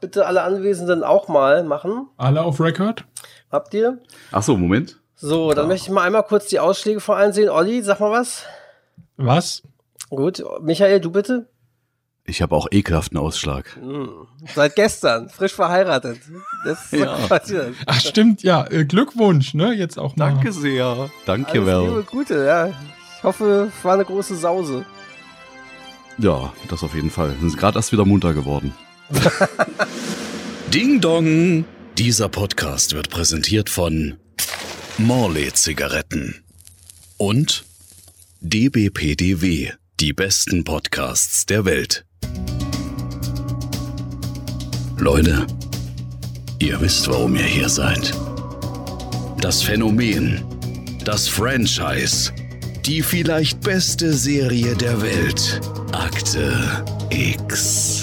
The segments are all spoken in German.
Bitte alle Anwesenden auch mal machen. Alle auf Record? Habt ihr? Ach so, Moment. So, dann möchte ich mal einmal kurz die Ausschläge vor allen sehen. Olli, sag mal was. Was? Gut, Michael, du bitte. Ich habe auch ekelhaften Ausschlag. Hm. Seit gestern, frisch verheiratet. Das ist Ja. so passiert. Ach stimmt, ja. Äh, Glückwunsch, ne? Jetzt auch mal. Danke sehr. Danke, Alles Liebe, well. Gute, ja. Ich hoffe, es war eine große Sause. Ja, das auf jeden Fall. Sind gerade erst wieder munter geworden. Ding Dong! Dieser Podcast wird präsentiert von Morley Zigaretten und DBPDW, die besten Podcasts der Welt. Leute, ihr wisst, warum ihr hier seid. Das Phänomen, das Franchise, die vielleicht beste Serie der Welt, Akte X.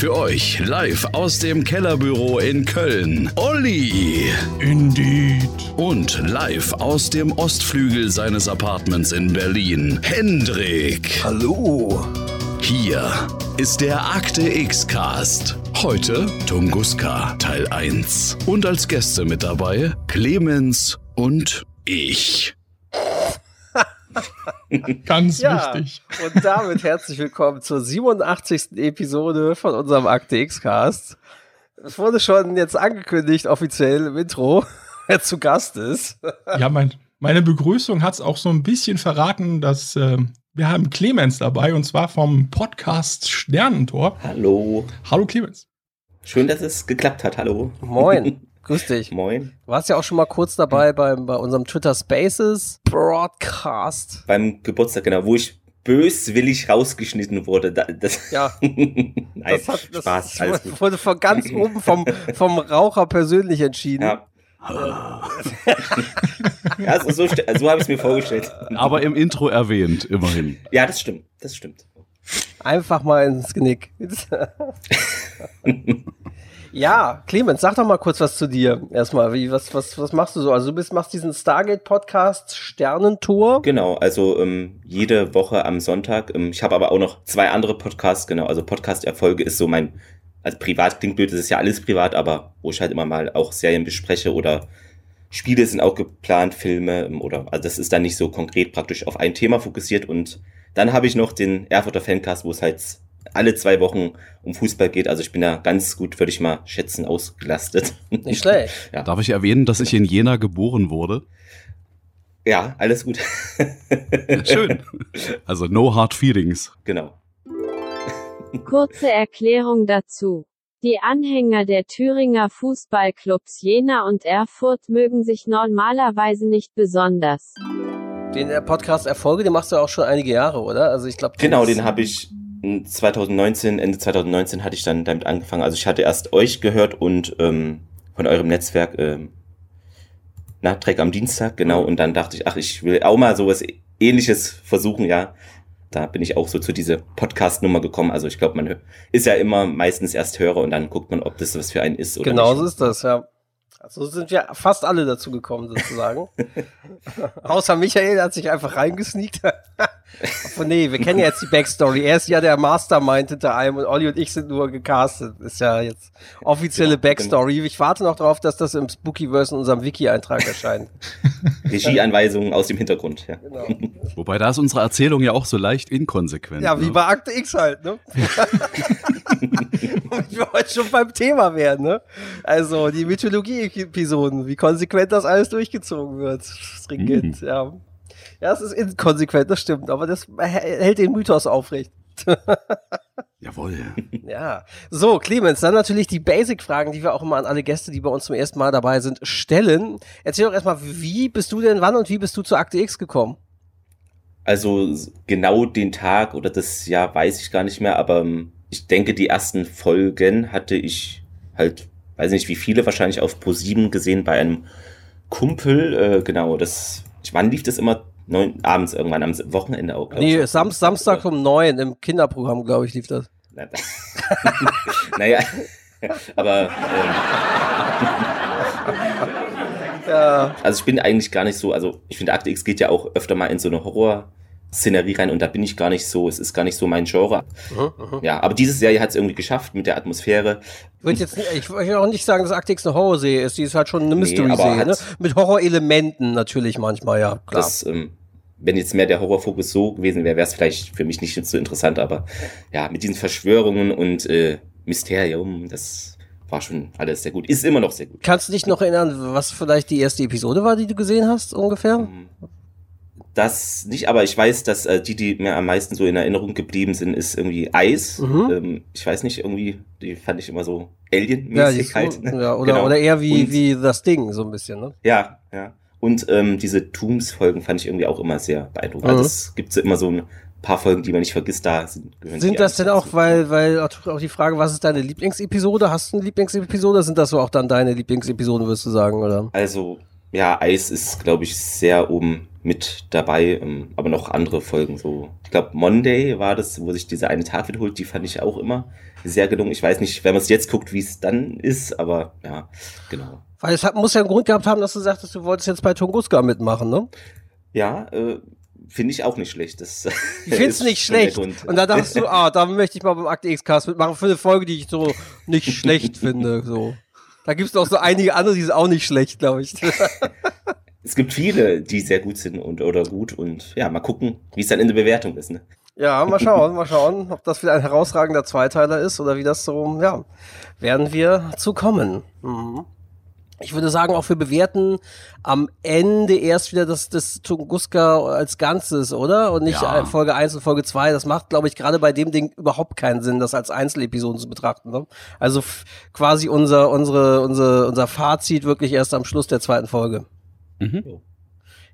Für euch live aus dem Kellerbüro in Köln, Olli. Indeed. Und live aus dem Ostflügel seines Apartments in Berlin, Hendrik. Hallo. Hier ist der Akte X Cast. Heute Tunguska Teil 1. Und als Gäste mit dabei Clemens und ich. Ganz Ja, wichtig. und damit herzlich willkommen zur 87. Episode von unserem Akte X-Cast. Es wurde schon jetzt angekündigt, offiziell im Intro, wer zu Gast ist. Ja, mein, meine Begrüßung hat es auch so ein bisschen verraten, dass äh, wir haben Clemens dabei und zwar vom Podcast Sternentor. Hallo. Hallo Clemens. Schön, dass es geklappt hat. Hallo. Moin. Grüß dich. Moin. Du warst ja auch schon mal kurz dabei beim, bei unserem Twitter Spaces Broadcast. Beim Geburtstag, genau, wo ich böswillig rausgeschnitten wurde. Da, das, Ja, Nein, das, hat, das Spaß, alles gut. wurde von ganz oben vom, vom Raucher persönlich entschieden. Ja. ja, so, so, so habe ich es mir vorgestellt. Aber im Intro erwähnt, immerhin. Ja, das stimmt. Das stimmt. Einfach mal ins Genick. ja, Clemens, sag doch mal kurz was zu dir. Erstmal, wie, was, was, was machst du so? Also du bist, machst diesen Stargate-Podcast Sternentor. Genau, also ähm, jede Woche am Sonntag. Ähm, ich habe aber auch noch zwei andere Podcasts, genau. Also Podcast-Erfolge ist so mein, also privat klingt blöd, das ist ja alles privat, aber wo ich halt immer mal auch Serien bespreche oder Spiele sind auch geplant, Filme ähm, oder, also das ist dann nicht so konkret praktisch auf ein Thema fokussiert und dann habe ich noch den Erfurter Fancast, wo es halt alle zwei Wochen um Fußball geht. Also ich bin da ganz gut, würde ich mal schätzen, ausgelastet. Nicht schlecht. Ja. Darf ich erwähnen, dass ich in Jena geboren wurde? Ja, alles gut. Schön. Also no hard feelings. genau. Kurze Erklärung dazu. Die Anhänger der Thüringer Fußballclubs Jena und Erfurt mögen sich normalerweise nicht besonders. Den äh, Podcast Erfolge, den machst du auch schon einige Jahre, oder? Also ich glaube. Genau, den habe ich 2019, Ende 2019 hatte ich dann damit angefangen. Also ich hatte erst euch gehört und ähm, von eurem Netzwerk ähm, na, Track am Dienstag, genau. Und dann dachte ich, ach, ich will auch mal sowas ähnliches versuchen, ja. Da bin ich auch so zu dieser Podcast-Nummer gekommen. Also ich glaube, man ist ja immer meistens erst Hörer und dann guckt man, ob das was für einen ist oder Genau so nicht. ist das, ja. So sind wir fast alle dazu gekommen, sozusagen. Außer Michael der hat sich einfach reingesneakt. Aber nee, wir kennen ja jetzt die Backstory. Er ist ja der Mastermind hinter allem und Olli und ich sind nur gecastet. Ist ja jetzt offizielle Ja, genau. Backstory. Ich warte noch darauf, dass das im Spookyverse in unserem Wiki-Eintrag erscheint. Regieanweisungen aus dem Hintergrund, ja. Genau. Wobei da ist unsere Erzählung ja auch so leicht inkonsequent. Ja, wie ne? bei Akte X halt, ne? Und wir heute schon beim Thema werden, ne? Also die Mythologie-Episoden, wie konsequent das alles durchgezogen wird. Stringent, ja. Ja, es ist inkonsequent, das stimmt, aber das hält den Mythos aufrecht. Jawohl. Ja. So, Clemens, dann natürlich die Basic-Fragen, die wir auch immer an alle Gäste, die bei uns zum ersten Mal dabei sind, stellen. Erzähl doch erstmal, wie bist du denn, wann und wie bist du zu Akte X gekommen? Also genau den Tag oder das Jahr weiß ich gar nicht mehr, aber ähm, ich denke, die ersten Folgen hatte ich halt, weiß nicht wie viele, wahrscheinlich auf Pro7 gesehen bei einem Kumpel. Äh, genau, das, wann lief das immer? Neun, abends irgendwann, am Wochenende auch. glaub Nee, ich. Sam Samstag um neun im Kinderprogramm, glaube ich, lief das. Na- naja, aber ähm, Ja. also ich bin eigentlich gar nicht so, also ich finde Akte X geht ja auch öfter mal in so eine Horror Szenerie rein und da bin ich gar nicht so, es ist gar nicht so mein Genre. Mhm, Ja, aber diese Serie hat es irgendwie geschafft mit der Atmosphäre. Ich würde jetzt, ich würde auch nicht sagen, dass X eine Horrorserie ist. Die ist halt schon eine Nee, Mystery-Serie, aber ne? Mit Horrorelementen natürlich manchmal, ja, klar. Das, ähm, wenn jetzt mehr der Horrorfokus so gewesen wäre, wäre es vielleicht für mich nicht so interessant, aber ja, mit diesen Verschwörungen und äh, Mysterium, das war schon alles sehr gut. Ist immer noch sehr gut. Kannst du dich noch erinnern, was vielleicht die erste Episode war, die du gesehen hast, ungefähr? Das nicht, aber ich weiß, dass äh, die, die mir am meisten so in Erinnerung geblieben sind, ist irgendwie Eis. Mhm. Ähm, ich weiß nicht, irgendwie, die fand ich immer so Ja, Alien-mäßig ist halt. so, ja oder, Genau. oder eher wie, Und- wie das Ding, so ein bisschen, ne? Ja, ja. Und ähm, diese Tombs-Folgen fand ich irgendwie auch immer sehr beeindruckend. Mhm. Also es gibt so immer so ein paar Folgen, die man nicht vergisst, da sind, Sind das denn auch, dazu. weil, weil auch auch die Frage, was ist deine Lieblingsepisode? Hast du eine Lieblingsepisode? Sind das so auch dann deine Lieblingsepisoden, würdest du sagen, oder? Also, ja, Eis ist, glaube ich, sehr oben mit dabei, ähm, aber noch andere Folgen so. Ich glaube, Monday war das, wo sich dieser eine Tag wiederholt, die fand ich auch immer sehr gelungen. Ich weiß nicht, wenn man es jetzt guckt, wie es dann ist, aber ja, genau. Weil es hat, muss ja einen Grund gehabt haben, dass du sagtest, du wolltest jetzt bei Tunguska mitmachen, ne? Ja, äh, finde ich auch nicht schlecht. Das Ich finde es nicht schlecht. Und da dachtest du, ah, da möchte ich mal beim Akte X-Cast mitmachen für eine Folge, die ich so nicht schlecht finde. So. Da gibt es noch so einige andere, die sind auch nicht schlecht, glaube ich. Es gibt viele, die sehr gut sind und oder gut und ja, mal gucken, wie es dann in der Bewertung ist. Ne? Ja, mal schauen, mal schauen, ob das wieder ein herausragender Zweiteiler ist oder wie das so, ja, werden wir zu kommen. Mhm. Ich würde sagen, auch wir bewerten am Ende erst wieder das, das Tunguska als Ganzes, oder? Und nicht Ja. äh, Folge 1 und Folge 2. Das macht, glaube ich, gerade bei dem Ding überhaupt keinen Sinn, das als Einzelepisoden zu betrachten. Ne? Also quasi unser, unsere, unsere, unser Fazit wirklich erst am Schluss der zweiten Folge. Mhm.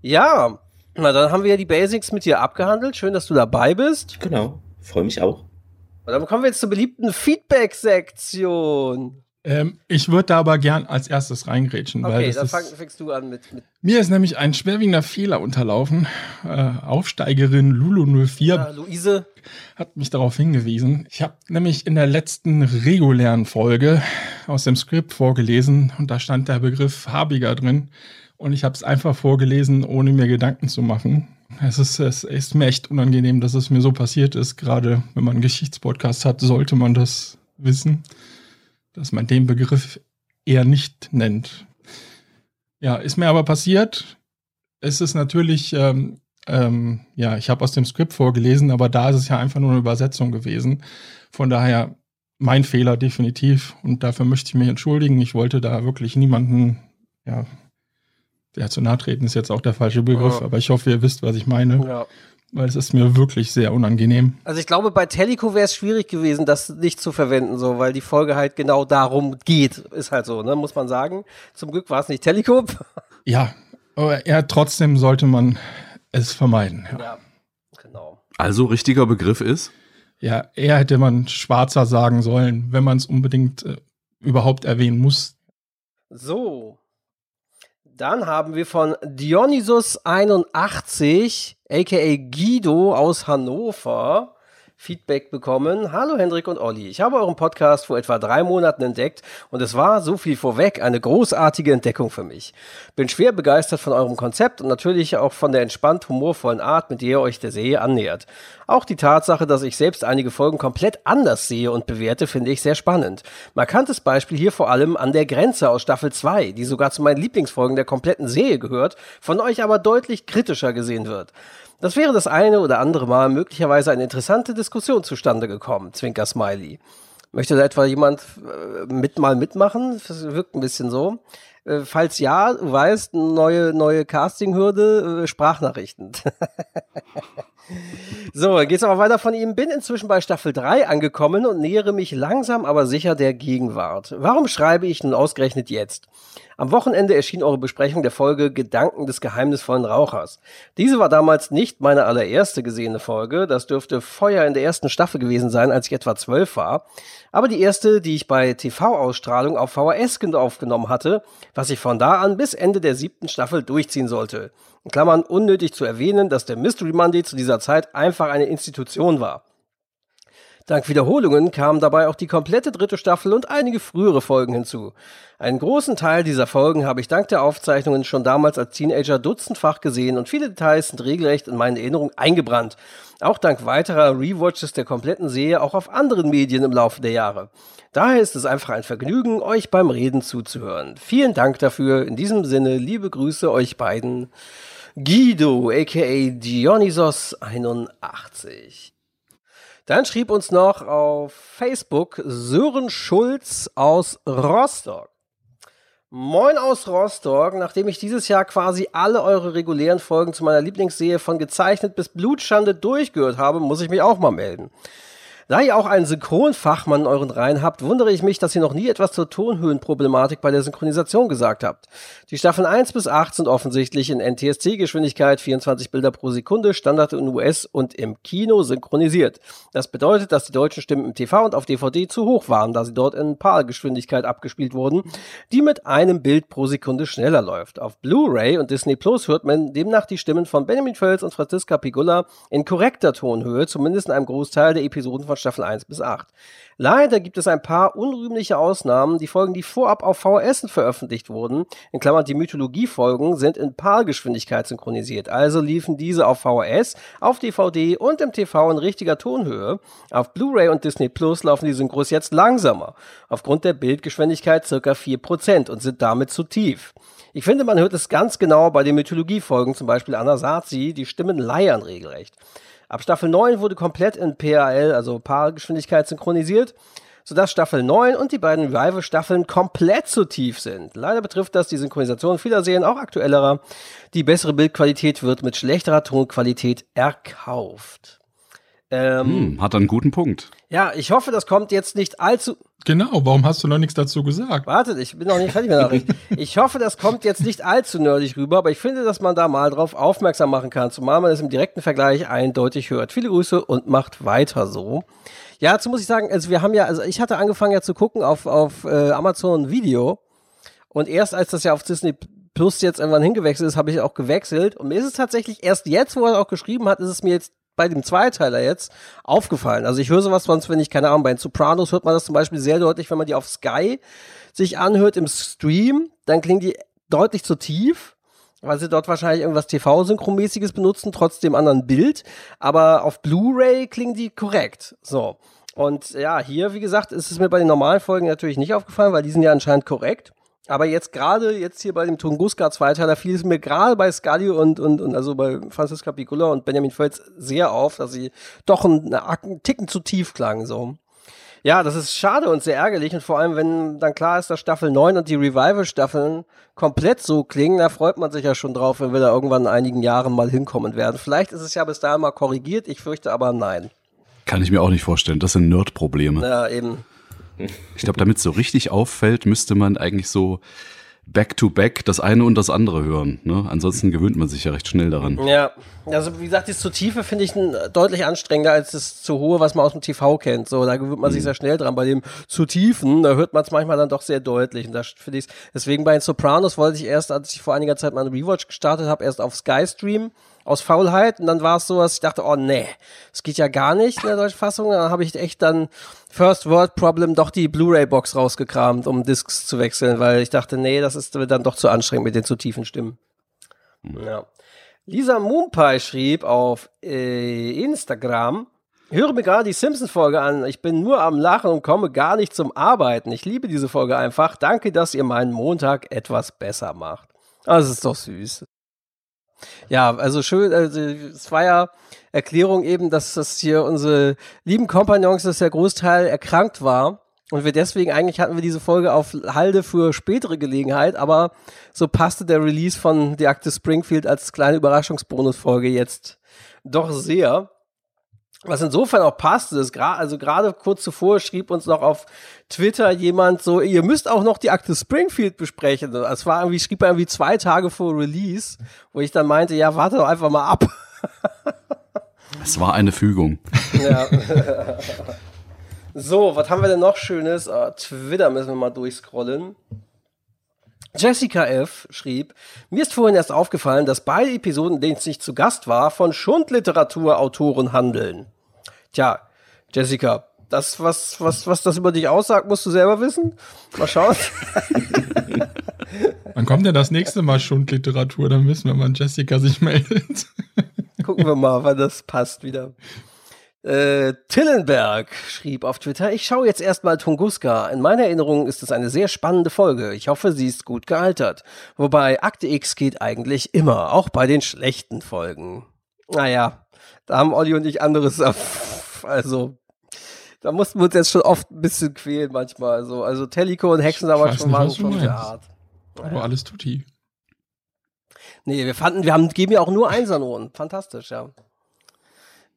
Ja, na dann haben wir ja die Basics mit dir abgehandelt. Schön, dass du dabei bist. Genau, freue mich auch. Und dann kommen wir jetzt zur beliebten Feedback-Sektion. Ähm, ich würde da aber gern als erstes reingrätschen, weil Okay, das dann fang, fängst du an mit. mit mir ist nämlich ein schwerwiegender Fehler unterlaufen. Äh, Aufsteigerin Lulu04 ja, Luise. hat mich darauf hingewiesen. Ich habe nämlich in der letzten regulären Folge aus dem Skript vorgelesen und da stand der Begriff farbiger drin und ich habe es einfach vorgelesen, ohne mir Gedanken zu machen. Es ist, es ist mir echt unangenehm, dass es mir so passiert ist. Gerade wenn man einen Geschichtspodcast hat, sollte man das wissen, dass man den Begriff eher nicht nennt. Ja, ist mir aber passiert. Es ist natürlich ähm, ähm, ja, ich habe aus dem Skript vorgelesen, aber da ist es ja einfach nur eine Übersetzung gewesen. Von daher mein Fehler definitiv und dafür möchte ich mich entschuldigen. Ich wollte da wirklich niemanden, ja, ja, zu nahe treten ist jetzt auch der falsche Begriff, Ja. aber ich hoffe, ihr wisst, was ich meine, Ja. weil es ist mir wirklich sehr unangenehm. Also ich glaube, bei Teleco wäre es schwierig gewesen, das nicht zu verwenden, so, weil die Folge halt genau darum geht. Ist halt so, ne? Muss man sagen. Zum Glück war es nicht Teleco. Ja, aber ja, trotzdem sollte man es vermeiden. Ja, ja, genau. Also richtiger Begriff ist? ja eher hätte man schwarzer sagen sollen, wenn man es unbedingt äh, überhaupt erwähnen muss. So. Dann haben wir von Dionysus81, aka Guido aus Hannover, Feedback bekommen. Hallo Hendrik und Olli. Ich habe euren Podcast vor etwa drei Monaten entdeckt und es war, so viel vorweg, eine großartige Entdeckung für mich. Bin schwer begeistert von eurem Konzept und natürlich auch von der entspannt humorvollen Art, mit der ihr euch der Serie annähert. Auch die Tatsache, dass ich selbst einige Folgen komplett anders sehe und bewerte, finde ich sehr spannend. Markantes Beispiel hier vor allem an der Grenze aus Staffel 2, die sogar zu meinen Lieblingsfolgen der kompletten Serie gehört, von euch aber deutlich kritischer gesehen wird. Das wäre das eine oder andere Mal möglicherweise eine interessante Diskussion zustande gekommen, Zwinker Smiley. Möchte da etwa jemand äh, mit mal mitmachen? Das wirkt ein bisschen so. Äh, falls ja, du weißt, neue, neue Castinghürde, äh, Sprachnachrichten. So, geht's aber weiter von ihm. Bin inzwischen bei Staffel 3 angekommen und nähere mich langsam aber sicher der Gegenwart. Warum schreibe ich nun ausgerechnet jetzt? Am Wochenende erschien eure Besprechung der Folge Gedanken des geheimnisvollen Rauchers. Diese war damals nicht meine allererste gesehene Folge. Das dürfte Feuer in der ersten Staffel gewesen sein, als ich etwa zwölf war. Aber die erste, die ich bei TV-Ausstrahlung auf VHS aufgenommen hatte, was ich von da an bis Ende der siebten Staffel durchziehen sollte. Klammern unnötig zu erwähnen, dass der Mystery Monday zu dieser Zeit einfach eine Institution war. Dank Wiederholungen kamen dabei auch die komplette dritte Staffel und einige frühere Folgen hinzu. Einen großen Teil dieser Folgen habe ich dank der Aufzeichnungen schon damals als Teenager dutzendfach gesehen und viele Details sind regelrecht in meine Erinnerung eingebrannt. Auch dank weiterer Rewatches der kompletten Serie auch auf anderen Medien im Laufe der Jahre. Daher ist es einfach ein Vergnügen, euch beim Reden zuzuhören. Vielen Dank dafür. In diesem Sinne, liebe Grüße euch beiden. Guido, aka Dionysos 81. Dann schrieb uns noch auf Facebook Sören Schulz aus Rostock. Moin aus Rostock, nachdem ich dieses Jahr quasi alle eure regulären Folgen zu meiner Lieblingsserie von gezeichnet bis Blutschande durchgehört habe, muss ich mich auch mal melden. Da ihr auch einen Synchronfachmann in euren Reihen habt, wundere ich mich, dass ihr noch nie etwas zur Tonhöhenproblematik bei der Synchronisation gesagt habt. Die Staffeln 1 bis 8 sind offensichtlich in NTSC-Geschwindigkeit 24 Bilder pro Sekunde, Standard in US und im Kino synchronisiert. Das bedeutet, dass die deutschen Stimmen im TV und auf DVD zu hoch waren, da sie dort in PAL-Geschwindigkeit abgespielt wurden, die mit einem Bild pro Sekunde schneller läuft. Auf Blu-ray und Disney Plus hört man demnach die Stimmen von Benjamin Völz und Franziska Pigula in korrekter Tonhöhe, zumindest in einem Großteil der Episoden von Staffel 1 bis 8. Leider gibt es ein paar unrühmliche Ausnahmen. Die Folgen, die vorab auf VHS veröffentlicht wurden, in Klammern die Mythologie-Folgen, sind in PAL-Geschwindigkeit synchronisiert. Also liefen diese auf VHS, auf DVD und im TV in richtiger Tonhöhe. Auf Blu-ray und Disney Plus laufen die Synchros jetzt langsamer, aufgrund der Bildgeschwindigkeit circa 4% und sind damit zu tief. Ich finde, man hört es ganz genau bei den Mythologie-Folgen, zum Beispiel Anasazi, die Stimmen leiern regelrecht. Ab Staffel 9 wurde komplett in PAL, also Paargeschwindigkeit, synchronisiert, sodass Staffel 9 und die beiden Rival-Staffeln komplett zu tief sind. Leider betrifft das die Synchronisation vieler Serien, auch aktuellerer. Die bessere Bildqualität wird mit schlechterer Tonqualität erkauft. Ähm, hm, hat einen guten Punkt. Ja, ich hoffe, das kommt jetzt nicht allzu. Genau, warum hast du noch nichts dazu gesagt? Wartet, ich bin noch nicht fertig mit der Nachricht. Ich hoffe, das kommt jetzt nicht allzu nerdig rüber, aber ich finde, dass man da mal drauf aufmerksam machen kann, zumal man es im direkten Vergleich eindeutig hört. Viele Grüße und macht weiter so. Ja, dazu muss ich sagen, also wir haben ja, also ich hatte angefangen ja zu gucken auf, auf äh, Amazon Video und erst als das ja auf Disney Plus jetzt irgendwann hingewechselt ist, habe ich auch gewechselt und mir ist es tatsächlich erst jetzt, wo er auch geschrieben hat, ist es mir jetzt bei dem Zweiteiler jetzt aufgefallen. Also ich höre sowas sonst, wenn ich, keine Ahnung, bei den Sopranos hört man das zum Beispiel sehr deutlich, wenn man die auf Sky sich anhört im Stream, dann klingen die deutlich zu tief, weil sie dort wahrscheinlich irgendwas TV-Synchromäßiges benutzen, trotz dem anderen Bild. Aber auf Blu-ray klingen die korrekt. So. Und ja, hier, wie gesagt, ist es mir bei den normalen Folgen natürlich nicht aufgefallen, weil die sind ja anscheinend korrekt. Aber jetzt gerade, jetzt hier bei dem Tunguska-Zweiteiler fiel es mir gerade bei Scully und, und, und also bei Franziska Piccola und Benjamin Völz sehr auf, dass sie doch einen, einen Ticken zu tief klangen, so. Ja, das ist schade und sehr ärgerlich und vor allem, wenn dann klar ist, dass Staffel 9 und die Revival-Staffeln komplett so klingen, da freut man sich ja schon drauf, wenn wir da irgendwann in einigen Jahren mal hinkommen werden. Vielleicht ist es ja bis dahin mal korrigiert, ich fürchte aber nein. Kann ich mir auch nicht vorstellen, das sind Nerd-Probleme. Ja, eben. Ich glaube, damit es so richtig auffällt, müsste man eigentlich so back-to-back das eine und das andere hören. Ne? Ansonsten gewöhnt man sich ja recht schnell daran. Ja, also wie gesagt, das zu tiefe finde ich deutlich anstrengender als das zu hohe, was man aus dem TV kennt. So, da gewöhnt man mhm. sich sehr schnell dran. Bei dem zu tiefen, da hört man es manchmal dann doch sehr deutlich. Und da finde ich deswegen bei den Sopranos wollte ich erst, als ich vor einiger Zeit mal einen Rewatch gestartet habe, erst auf Sky Stream aus Faulheit. Und dann war es so, dass ich dachte, oh nee, das geht ja gar nicht in der deutschen Fassung. Dann habe ich echt dann First World Problem doch die Blu-ray-Box rausgekramt, um Discs zu wechseln, weil ich dachte, nee, das ist dann doch zu anstrengend mit den zu tiefen Stimmen. Mhm. Ja. Lisa Moonpie schrieb auf äh, Instagram, höre mir gerade die Simpsons-Folge an. Ich bin nur am Lachen und komme gar nicht zum Arbeiten. Ich liebe diese Folge einfach. Danke, dass ihr meinen Montag etwas besser macht. Das ist doch süß. Ja, also schön, also es war ja Erklärung eben, dass das hier unsere lieben Kompagnons, dass der Großteil erkrankt war. Und wir deswegen, eigentlich hatten wir diese Folge auf Halde für spätere Gelegenheit, aber so passte der Release von The Active Springfield als kleine Überraschungsbonusfolge jetzt doch sehr. Was insofern auch passte, ist gerade, also gerade kurz zuvor schrieb uns noch auf Twitter jemand so, ihr müsst auch noch die Akte Springfield besprechen. Das war irgendwie, schrieb er irgendwie zwei Tage vor Release, wo ich dann meinte, ja, warte doch einfach mal ab. Es war eine Fügung. Ja. so, was haben wir denn noch Schönes? Oh, Twitter müssen wir mal durchscrollen. Jessica F. schrieb, mir ist vorhin erst aufgefallen, dass beide Episoden, in denen ich zu Gast war, von Schundliteraturautoren handeln. Tja, Jessica, Das, was, was, was das über dich aussagt, musst du selber wissen. Mal schauen. Wann kommt denn das nächste Mal Schundliteratur? Dann müssen wir mal Jessica sich meldet. Gucken wir mal, wann das passt wieder. Äh, Tillenberg schrieb auf Twitter, ich schaue jetzt erstmal Tunguska. In meiner Erinnerung ist es eine sehr spannende Folge. Ich hoffe, sie ist gut gealtert. Wobei Akte X geht eigentlich immer, auch bei den schlechten Folgen. Naja, da haben Olli und ich anderes, also da mussten wir uns jetzt schon oft ein bisschen quälen manchmal. Also, also Tellico und Hexen aber schon waren schon sehr hart. Aber alles tutti. Nee, wir fanden, wir haben, geben ja auch nur Einsernoten. Fantastisch, ja.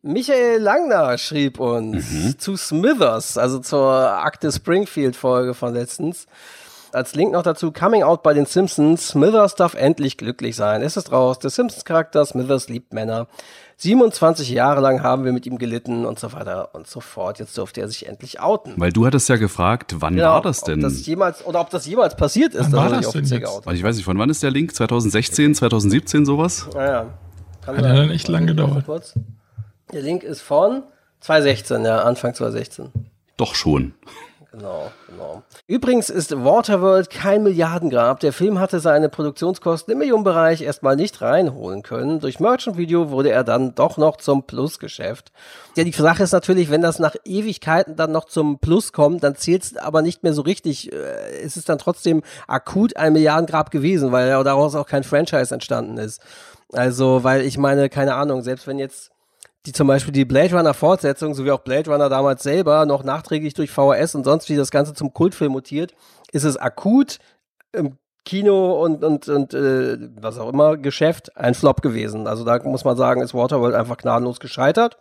Michael Langner schrieb uns mhm. zu Smithers, also zur Akte Springfield Folge von letztens. Als Link noch dazu, Coming Out bei den Simpsons. Smithers darf endlich glücklich sein. Es ist raus. Der Simpsons-Charakter Smithers liebt Männer. 27 Jahre lang haben wir mit ihm gelitten und so weiter und so fort. Jetzt durfte er sich endlich outen. Weil du hattest ja gefragt, wann genau, war das denn? Ob das jemals, oder ob das jemals passiert ist. Wann war das denn jetzt? Weil ich weiß nicht, von wann ist der Link? 2016, 2017, sowas? Naja. Kann Hat ja dann echt lange gedauert. Kurz. Der Link ist von 2016, ja, Anfang 2016. Doch schon. Genau, genau. Übrigens ist Waterworld kein Milliardengrab. Der Film hatte seine Produktionskosten im Millionenbereich erstmal nicht reinholen können. Durch Merchant Video wurde er dann doch noch zum Plusgeschäft. Ja, die Sache ist natürlich, wenn das nach Ewigkeiten dann noch zum Plus kommt, dann zählt es aber nicht mehr so richtig. Äh, es ist dann trotzdem akut ein Milliardengrab gewesen, weil daraus auch kein Franchise entstanden ist. Also, weil ich meine, keine Ahnung, selbst wenn jetzt die zum Beispiel die Blade Runner Fortsetzung, sowie auch Blade Runner damals selber, noch nachträglich durch VHS und sonst wie das Ganze zum Kultfilm mutiert, ist es akut im Kino und, und, und äh, was auch immer Geschäft ein Flop gewesen. Also da muss man sagen, ist Waterworld einfach gnadenlos gescheitert.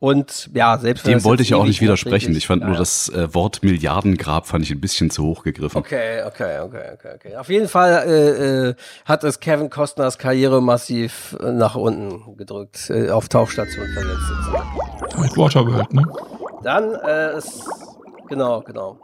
Und ja, selbst Dem wollte ich ja auch nicht widersprechen. Ich fand ja, nur das äh, Wort Milliardengrab fand ich ein bisschen zu hoch gegriffen. Okay, okay, okay, okay, okay. Auf jeden Fall äh, äh, hat es Kevin Costners Karriere massiv äh, nach unten gedrückt, äh, auf Tauchstation verletzt. Mit Waterworld, ne? Dann äh, ist, genau, genau.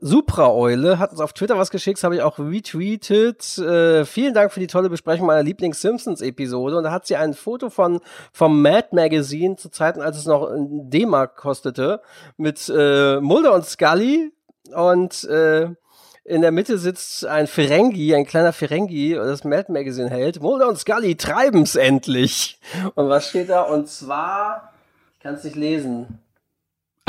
Supra-Eule hat uns auf Twitter was geschickt, habe ich auch retweetet. Äh, vielen Dank für die tolle Besprechung meiner Lieblings-Simpsons-Episode. Und da hat sie ein Foto von vom Mad Magazine zu Zeiten, als es noch D-Mark kostete, mit äh, Mulder und Scully. Und äh, in der Mitte sitzt ein Ferengi, ein kleiner Ferengi, das Mad Magazine hält. Mulder und Scully treiben's endlich. Und was steht da? Und zwar, ich kann es nicht lesen.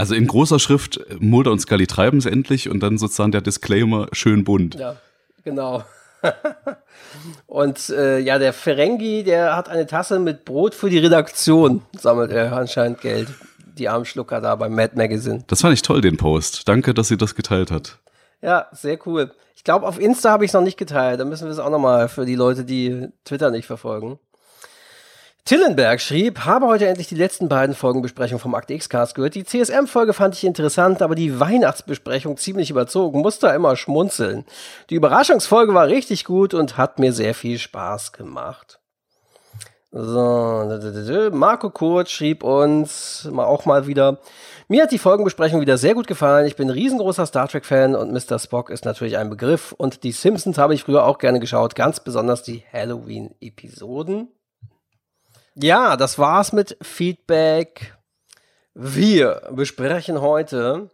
Also in großer Schrift, Mulder und Scully treiben es endlich und dann sozusagen der Disclaimer schön bunt. Ja, genau. und äh, ja, der Ferengi, der hat eine Tasse mit Brot für die Redaktion, sammelt er anscheinend Geld. Die Armschlucker da beim Mad Magazine. Das fand ich toll, den Post. Danke, dass sie das geteilt hat. Ja, sehr cool. Ich glaube, auf Insta habe ich es noch nicht geteilt. Da müssen wir es auch nochmal für die Leute, die Twitter nicht verfolgen. Tillenberg schrieb, habe heute endlich die letzten beiden Folgenbesprechungen vom Akt X-Cast gehört. Die CSM-Folge fand ich interessant, aber die Weihnachtsbesprechung ziemlich überzogen, musste immer schmunzeln. Die Überraschungsfolge war richtig gut und hat mir sehr viel Spaß gemacht. So, Marco Kurz schrieb uns auch mal wieder, mir hat die Folgenbesprechung wieder sehr gut gefallen. Ich bin riesengroßer Star Trek-Fan und Mr. Spock ist natürlich ein Begriff. Und die Simpsons habe ich früher auch gerne geschaut, ganz besonders die Halloween-Episoden. Ja, das war's mit Feedback. Wir besprechen heute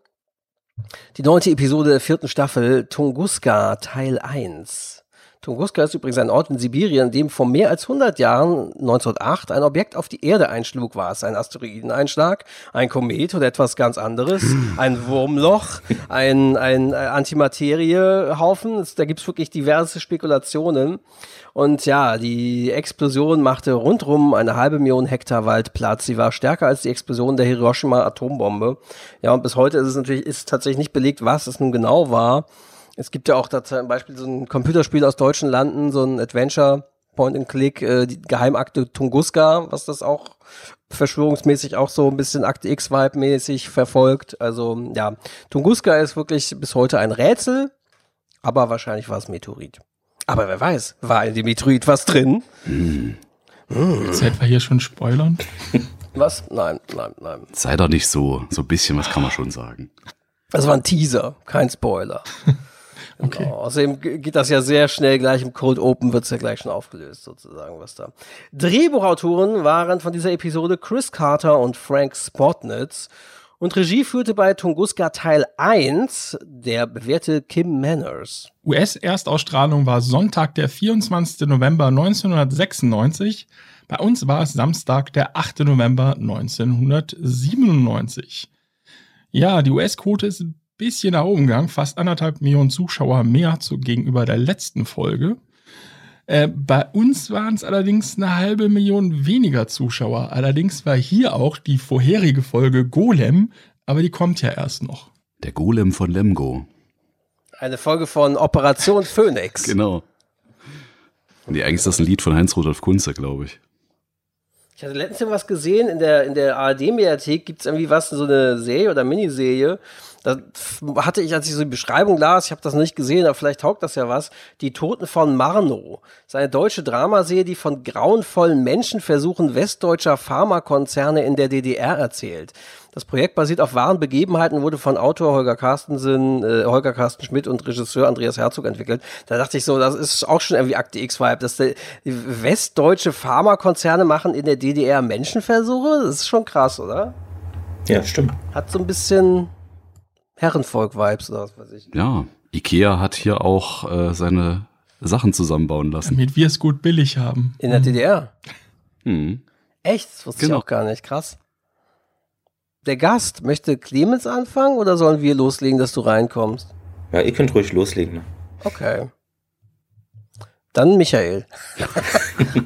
die neunte Episode der vierten Staffel Tunguska Teil 1. Tunguska ist übrigens ein Ort in Sibirien, in dem vor mehr als 100 Jahren, 1908, ein Objekt auf die Erde einschlug. War es ein Asteroideneinschlag, ein Komet oder etwas ganz anderes? Ein Wurmloch, ein, ein Antimateriehaufen? Da gibt es wirklich diverse Spekulationen. Und ja, die Explosion machte rundrum eine halbe Million Hektar Wald Platz. Sie war stärker als die Explosion der Hiroshima-Atombombe. Ja, und bis heute ist es natürlich ist tatsächlich nicht belegt, was es nun genau war. Es gibt ja auch da zum Beispiel so ein Computerspiel aus deutschen Landen, so ein Adventure Point and Click, äh, die Geheimakte Tunguska, was das auch verschwörungsmäßig auch so ein bisschen Akte X-Vibe mäßig verfolgt. Also ja, Tunguska ist wirklich bis heute ein Rätsel, aber wahrscheinlich war es Meteorit. Aber wer weiß, war in dem Meteorit was drin? Hm. Hm. Jetzt wir hier schon spoilern. Was? Nein, nein, nein. Sei doch nicht so. So ein bisschen, was kann man schon sagen. Das war ein Teaser, kein Spoiler. Okay. Genau. Außerdem geht das ja sehr schnell, gleich im Cold Open wird es ja gleich schon aufgelöst, sozusagen, was da. Drehbuchautoren waren von dieser Episode Chris Carter und Frank Spotnitz. Und Regie führte bei Tunguska Teil 1 der bewährte Kim Manners. US-Erstausstrahlung war Sonntag, der 24. November 1996. Bei uns war es Samstag, der 8. November 1997. Ja, die US-Quote ist ein bisschen nach oben gegangen, fast anderthalb Millionen Zuschauer mehr zu, gegenüber der letzten Folge. Äh, bei uns waren es allerdings eine halbe Million weniger Zuschauer. Allerdings war hier auch die vorherige Folge Golem, aber die kommt ja erst noch. Der Golem von Lemgo. Eine Folge von Operation Phoenix. Genau. Nee, eigentlich ist das ein Lied von Heinz-Rudolf Kunze, glaube ich. Ich hatte letztens was gesehen, in der, in der ARD-Mediathek gibt es irgendwie was, so eine Serie oder Miniserie, da hatte ich, als ich so die Beschreibung las, ich habe das nicht gesehen, aber vielleicht taugt das ja was, Die Toten von Marno. Das ist eine deutsche Dramaserie, die von grauenvollen Menschenversuchen westdeutscher Pharmakonzerne in der DDR erzählt. Das Projekt basiert auf wahren Begebenheiten, wurde von Autor Holger Carstensen, äh, Holger Carsten Schmidt und Regisseur Andreas Herzog entwickelt. Da dachte ich so, das ist auch schon irgendwie Akte X-Vibe, dass die westdeutsche Pharmakonzerne machen in der DDR Menschenversuche. Das ist schon krass, oder? Ja, stimmt. Hat so ein bisschen Herrenvolk-Vibes oder was weiß ich. Ja, Ikea hat hier auch äh, seine Sachen zusammenbauen lassen. Damit wir es gut billig haben. In der DDR? Hm. Echt? Das wusste Genau. ich auch gar nicht. Krass. Der Gast, möchte Clemens anfangen oder sollen wir loslegen, dass du reinkommst? Ja, ihr könnt ruhig loslegen. Ne? Okay. Dann Michael.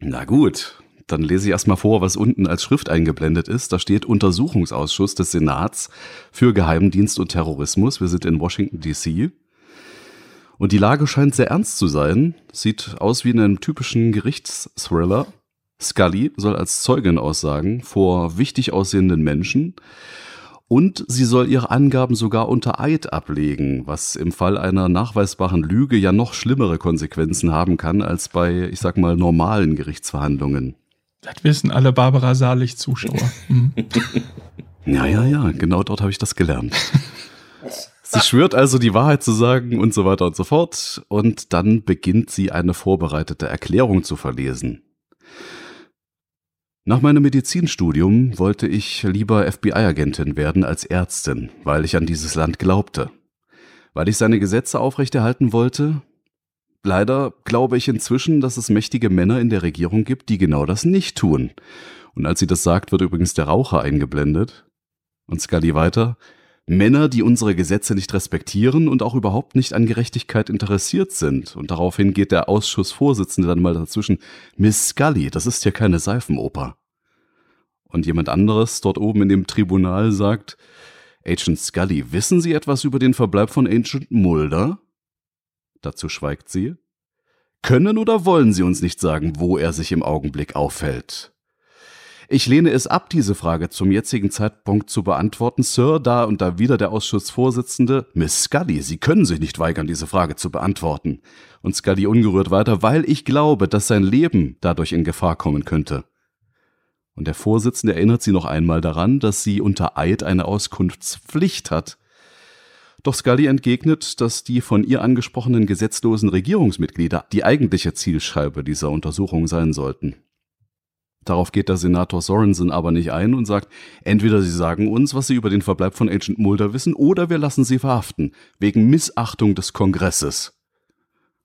Na gut, dann lese ich erstmal vor, was unten als Schrift eingeblendet ist. Da steht Untersuchungsausschuss des Senats für Geheimdienst und Terrorismus. Wir sind in Washington, D.C. Und die Lage scheint sehr ernst zu sein. Sieht aus wie in einem typischen Gerichtsthriller. Scully soll als Zeugin aussagen vor wichtig aussehenden Menschen. Und sie soll ihre Angaben sogar unter Eid ablegen, was im Fall einer nachweisbaren Lüge ja noch schlimmere Konsequenzen haben kann als bei, ich sag mal, normalen Gerichtsverhandlungen. Das wissen alle Barbara Salich-Zuschauer. Hm. Ja, ja, ja, genau dort habe ich das gelernt. Sie schwört also, die Wahrheit zu sagen und so weiter und so fort. Und dann beginnt sie eine vorbereitete Erklärung zu verlesen. Nach meinem Medizinstudium wollte ich lieber FBI-Agentin werden als Ärztin, weil ich an dieses Land glaubte. Weil ich seine Gesetze aufrechterhalten wollte? Leider glaube ich inzwischen, dass es mächtige Männer in der Regierung gibt, die genau das nicht tun. Und als sie das sagt, wird übrigens der Raucher eingeblendet. Und Scully weiter. Männer, die unsere Gesetze nicht respektieren und auch überhaupt nicht an Gerechtigkeit interessiert sind. Und daraufhin geht der Ausschussvorsitzende dann mal dazwischen. Miss Scully, das ist ja keine Seifenoper. Und jemand anderes dort oben in dem Tribunal sagt, Agent Scully, wissen Sie etwas über den Verbleib von Agent Mulder? Dazu schweigt sie. Können oder wollen Sie uns nicht sagen, wo er sich im Augenblick aufhält? Ich lehne es ab, diese Frage zum jetzigen Zeitpunkt zu beantworten, Sir, da und da wieder der Ausschussvorsitzende, Miss Scully, Sie können sich nicht weigern, diese Frage zu beantworten. Und Scully ungerührt weiter, weil ich glaube, dass sein Leben dadurch in Gefahr kommen könnte. Und der Vorsitzende erinnert sie noch einmal daran, dass sie unter Eid eine Auskunftspflicht hat. Doch Scully entgegnet, dass die von ihr angesprochenen gesetzlosen Regierungsmitglieder die eigentliche Zielscheibe dieser Untersuchung sein sollten. Darauf geht der Senator Sorensen aber nicht ein und sagt, entweder Sie sagen uns, was Sie über den Verbleib von Agent Mulder wissen, oder wir lassen Sie verhaften, wegen Missachtung des Kongresses.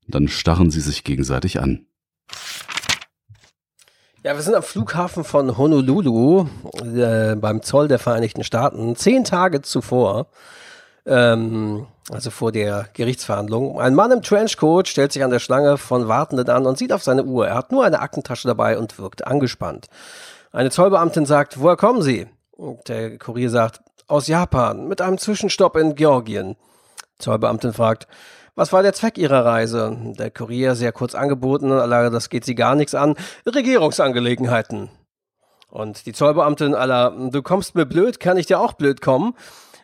Dann starren sie sich gegenseitig an. Ja, wir sind am Flughafen von Honolulu äh, beim Zoll der Vereinigten Staaten, zehn Tage zuvor, ähm, also vor der Gerichtsverhandlung. Ein Mann im Trenchcoat stellt sich an der Schlange von Wartenden an und sieht auf seine Uhr. Er hat nur eine Aktentasche dabei und wirkt angespannt. Eine Zollbeamtin sagt, woher kommen Sie? Und der Kurier sagt, aus Japan, mit einem Zwischenstopp in Georgien. Zollbeamtin fragt, was war der Zweck Ihrer Reise? Der Kurier sehr kurz angeboten, aller, das geht Sie gar nichts an. Regierungsangelegenheiten. Und die Zollbeamtin aller, du kommst mir blöd, kann ich dir auch blöd kommen?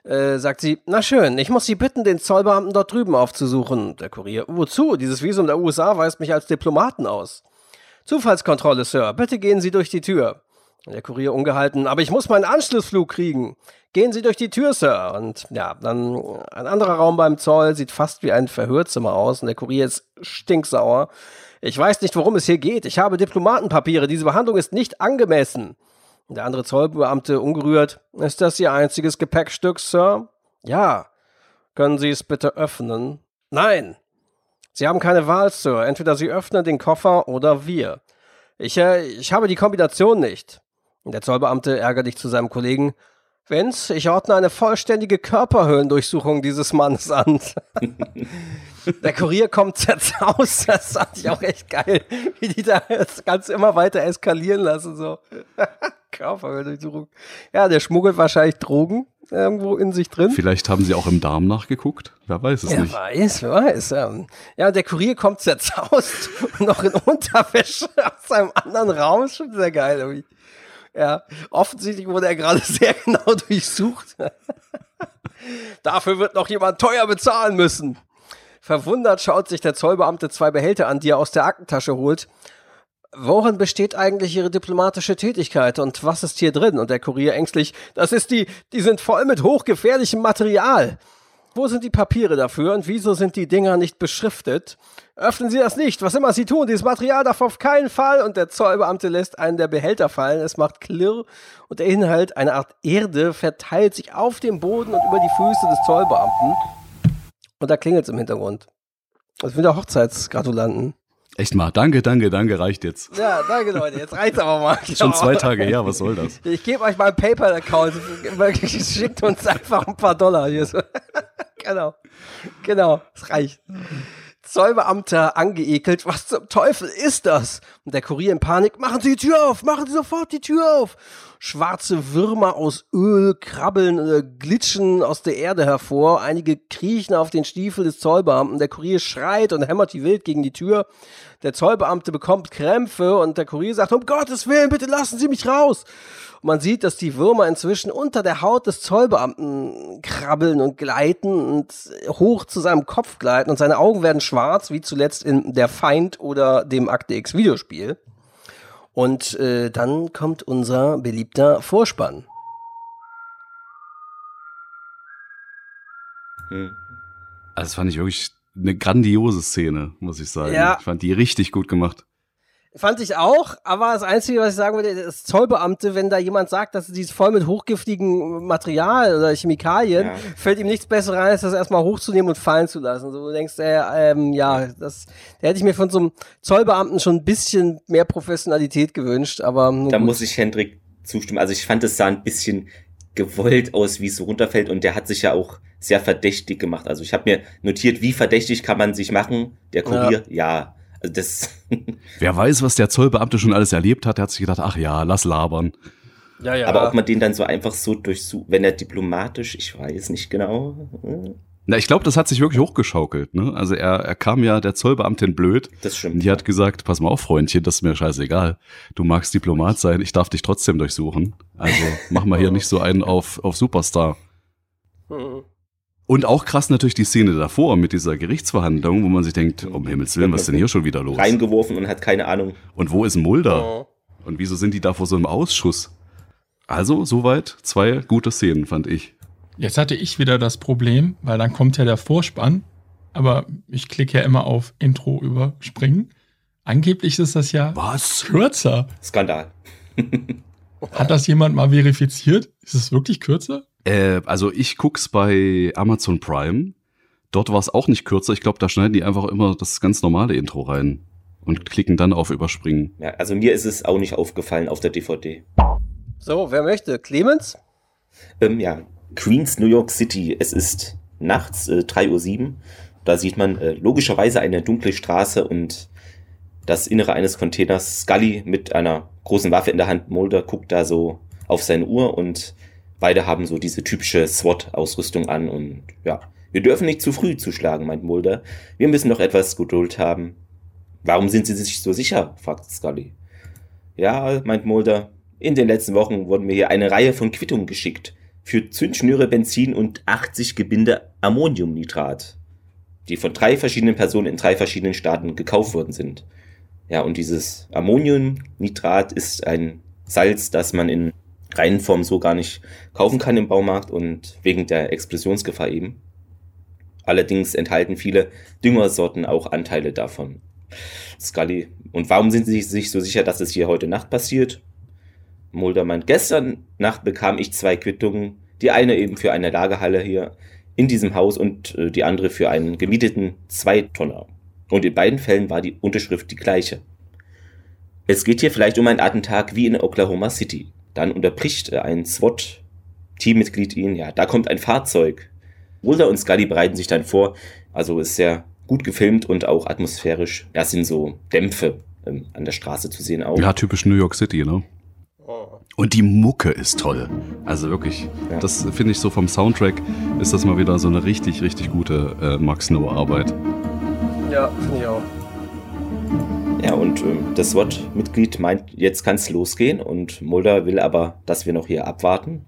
Äh, sagt sie, na schön, ich muss Sie bitten, den Zollbeamten dort drüben aufzusuchen. Der Kurier, wozu? Dieses Visum der USA weist mich als Diplomaten aus. Zufallskontrolle, Sir, bitte gehen Sie durch die Tür. Der Kurier ungehalten, aber ich muss meinen Anschlussflug kriegen. Gehen Sie durch die Tür, Sir. Und ja, dann ein anderer Raum beim Zoll sieht fast wie ein Verhörzimmer aus und der Kurier ist stinksauer. Ich weiß nicht, worum es hier geht. Ich habe Diplomatenpapiere. Diese Behandlung ist nicht angemessen. Der andere Zollbeamte ungerührt. Ist das Ihr einziges Gepäckstück, Sir? Ja. Können Sie es bitte öffnen? Nein. Sie haben keine Wahl, Sir. Entweder Sie öffnen den Koffer oder wir. Ich, äh, ich habe die Kombination nicht. Der Zollbeamte ärgerlich zu seinem Kollegen. Vince, ich ordne eine vollständige Körperhöhlendurchsuchung dieses Mannes an. Der Kurier kommt zerzaust, das fand ich auch echt geil, wie die da das Ganze immer weiter eskalieren lassen, so. Körperhöhlendurchsuchung. Ja, der schmuggelt wahrscheinlich Drogen irgendwo in sich drin. Vielleicht haben sie auch im Darm nachgeguckt. Wer weiß es Wer nicht. weiß, wer weiß. Ja, der Kurier kommt zerzaust und noch in Unterwäsche aus seinem anderen Raum. Ist schon sehr geil. Irgendwie. Ja, offensichtlich wurde er gerade sehr genau durchsucht. Dafür wird noch jemand teuer bezahlen müssen. Verwundert schaut sich der Zollbeamte zwei Behälter an, die er aus der Aktentasche holt. Worin besteht eigentlich Ihre diplomatische Tätigkeit und was ist hier drin? Und der Kurier ängstlich, das ist die, die sind voll mit hochgefährlichem Material. Wo sind die Papiere dafür und wieso sind die Dinger nicht beschriftet? Öffnen Sie das nicht, was immer Sie tun, dieses Material darf auf keinen Fall. Und der Zollbeamte lässt einen der Behälter fallen, es macht Klirr und der Inhalt, eine Art Erde, verteilt sich auf dem Boden und über die Füße des Zollbeamten. Und da klingelt es im Hintergrund. Das sind ja Hochzeitsgratulanten. Echt mal, danke, danke, danke, reicht jetzt. Ja, danke Leute, jetzt reicht's aber mal. Schon zwei Tage her, was soll das? Ich gebe euch mal einen PayPal-Account. Schickt uns einfach ein paar Dollar hier. so. Genau. Genau, es reicht. Zollbeamter angeekelt. Was zum Teufel ist das? Und der Kurier in Panik. Machen Sie die Tür auf! Machen Sie sofort die Tür auf! Schwarze Würmer aus Öl krabbeln, äh, glitschen aus der Erde hervor. Einige kriechen auf den Stiefel des Zollbeamten. Der Kurier schreit und hämmert die wild gegen die Tür. Der Zollbeamte bekommt Krämpfe und der Kurier sagt, um Gottes Willen, bitte lassen Sie mich raus. Und man sieht, dass die Würmer inzwischen unter der Haut des Zollbeamten krabbeln und gleiten und hoch zu seinem Kopf gleiten und seine Augen werden schwarz, wie zuletzt in Der Feind oder dem Akte X Videospiel. Und äh, dann kommt unser beliebter Vorspann. Hm. Also das fand ich wirklich eine grandiose Szene, muss ich sagen. Ja. Ich fand die richtig gut gemacht. Fand ich auch, aber das Einzige, was ich sagen würde, ist Zollbeamte, wenn da jemand sagt, dass die ist voll mit hochgiftigem Material oder Chemikalien, Ja. fällt ihm nichts Besseres rein, als das erstmal hochzunehmen und fallen zu lassen. So, du denkst, äh, ähm, ja, das, da hätte ich mir von so einem Zollbeamten schon ein bisschen mehr Professionalität gewünscht, aber Da gut. muss ich Hendrik zustimmen. Also ich fand, es sah ein bisschen gewollt aus, wie es so runterfällt und der hat sich ja auch sehr verdächtig gemacht. Also ich habe mir notiert, wie verdächtig kann man sich machen? Der Kurier, ja. Also das, Wer weiß, was der Zollbeamte schon alles erlebt hat, der hat sich gedacht, ach ja, lass labern. ja, ja. aber ob man den dann so einfach so durchsucht, wenn er diplomatisch, ich weiß nicht genau. Hm, Na, ich glaube, das hat sich wirklich hochgeschaukelt. Ne? Also er, er kam ja der Zollbeamtin blöd. Das Und stimmt. die hat gesagt, pass mal auf, Freundchen, das ist mir scheißegal. Du magst Diplomat sein, ich darf dich trotzdem durchsuchen. Also mach mal hier nicht so einen auf, auf Superstar. Und auch krass natürlich die Szene davor mit dieser Gerichtsverhandlung, wo man sich denkt, um Himmels Willen, was ist denn hier schon wieder los? Reingeworfen und hat keine Ahnung. Und wo ist Mulder? Oh. Und wieso sind die da vor so einem Ausschuss? Also, soweit zwei gute Szenen, fand ich. Jetzt hatte ich wieder das Problem, weil dann kommt ja der Vorspann, aber ich klicke ja immer auf Intro überspringen. Angeblich ist das ja Was? kürzer. Skandal. Hat das jemand mal verifiziert? Ist es wirklich kürzer? Äh, also ich guck's bei Amazon Prime. Dort war es auch nicht kürzer. Ich glaube, da schneiden die einfach immer das ganz normale Intro rein und klicken dann auf Überspringen. Ja, also mir ist es auch nicht aufgefallen auf der DVD. So, wer möchte? Clemens? Ähm, ja, Queens, New York City. Es ist nachts äh, 3.07 Uhr. Da sieht man äh, logischerweise eine dunkle Straße und das Innere eines Containers. Scully mit einer großen Waffe in der Hand. Mulder guckt da so auf seine Uhr und beide haben so diese typische SWAT-Ausrüstung an. Und ja, wir dürfen nicht zu früh zuschlagen, meint Mulder. Wir müssen noch etwas Geduld haben. Warum sind Sie sich so sicher? fragt Scully. Ja, meint Mulder. In den letzten Wochen wurden mir hier eine Reihe von Quittungen geschickt. Für Zündschnüre, Benzin und 80 Gebinde Ammoniumnitrat. Die von drei verschiedenen Personen in drei verschiedenen Staaten gekauft worden sind. Ja, und dieses Ammoniumnitrat ist ein Salz, das man in reinen Form so gar nicht kaufen kann im Baumarkt und wegen der Explosionsgefahr eben. Allerdings enthalten viele Düngersorten auch Anteile davon. Scully, und warum sind Sie sich so sicher, dass es hier heute Nacht passiert? Mulder meint, gestern Nacht bekam ich zwei Quittungen. Die eine eben für eine Lagerhalle hier in diesem Haus und äh, die andere für einen gemieteten Zweitonner. Und in beiden Fällen war die Unterschrift die gleiche. Es geht hier vielleicht um einen Attentat wie in Oklahoma City. Dann unterbricht ein SWAT-Teammitglied ihn. Ja, da kommt ein Fahrzeug. Mulder und Scully bereiten sich dann vor. Also ist sehr gut gefilmt und auch atmosphärisch. Da sind so Dämpfe ähm, an der Straße zu sehen auch. Ja, typisch New York City, ne? Oh. Und die Mucke ist toll. Also wirklich, Ja. das finde ich so vom Soundtrack ist das mal wieder so eine richtig, richtig gute äh, Max Snow-Arbeit. Ja, finde ich auch. Ja, und ähm, das SWAT-Mitglied meint, jetzt kann es losgehen und Mulder will aber, dass wir noch hier abwarten.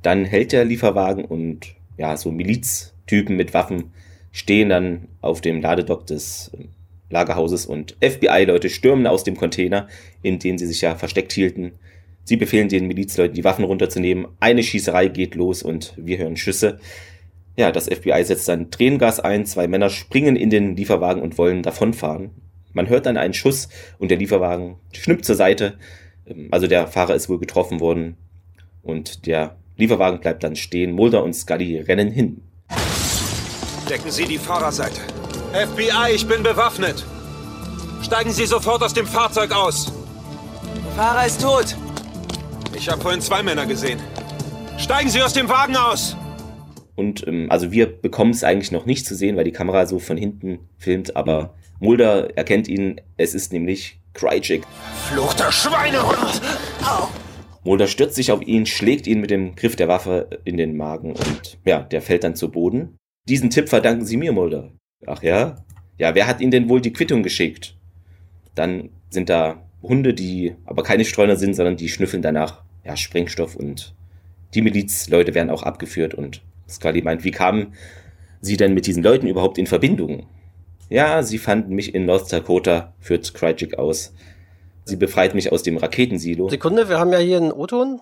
Dann hält der Lieferwagen und ja, so Miliztypen mit Waffen stehen dann auf dem Ladedock des ähm, Lagerhauses und FBI-Leute stürmen aus dem Container, in dem sie sich ja versteckt hielten. Sie befehlen den Milizleuten, die Waffen runterzunehmen. Eine Schießerei geht los und wir hören Schüsse. Ja, das FBI setzt dann Tränengas ein, zwei Männer springen in den Lieferwagen und wollen davonfahren. Man hört dann einen Schuss und der Lieferwagen schnippt zur Seite. Ähm, Also der Fahrer ist wohl getroffen worden und der Lieferwagen bleibt dann stehen. Mulder und Scully rennen hin. Decken Sie die Fahrerseite. FBI, ich bin bewaffnet. Steigen Sie sofort aus dem Fahrzeug aus. Der Fahrer ist tot. Ich habe vorhin zwei Männer gesehen. Steigen Sie aus dem Wagen aus. Und ähm, also wir bekommen es eigentlich noch nicht zu sehen, weil die Kamera so von hinten filmt, aber Mulder erkennt ihn. Es ist nämlich Krycek. Fluchter Schweinehund. Mulder stürzt sich auf ihn, schlägt ihn mit dem Griff der Waffe in den Magen und ja, der fällt dann zu Boden. Diesen Tipp verdanken Sie mir, Mulder. Ach ja? Ja, wer hat Ihnen denn wohl die Quittung geschickt? Dann sind da Hunde, die aber keine Streuner sind, sondern die schnüffeln danach ja, Sprengstoff und die Milizleute werden auch abgeführt und Scully meint, wie kamen Sie denn mit diesen Leuten überhaupt in Verbindung? Ja, sie fanden mich in North Dakota, führt Krycek aus. Sie befreit mich aus dem Raketensilo. Sekunde, wir haben ja hier einen O-Ton.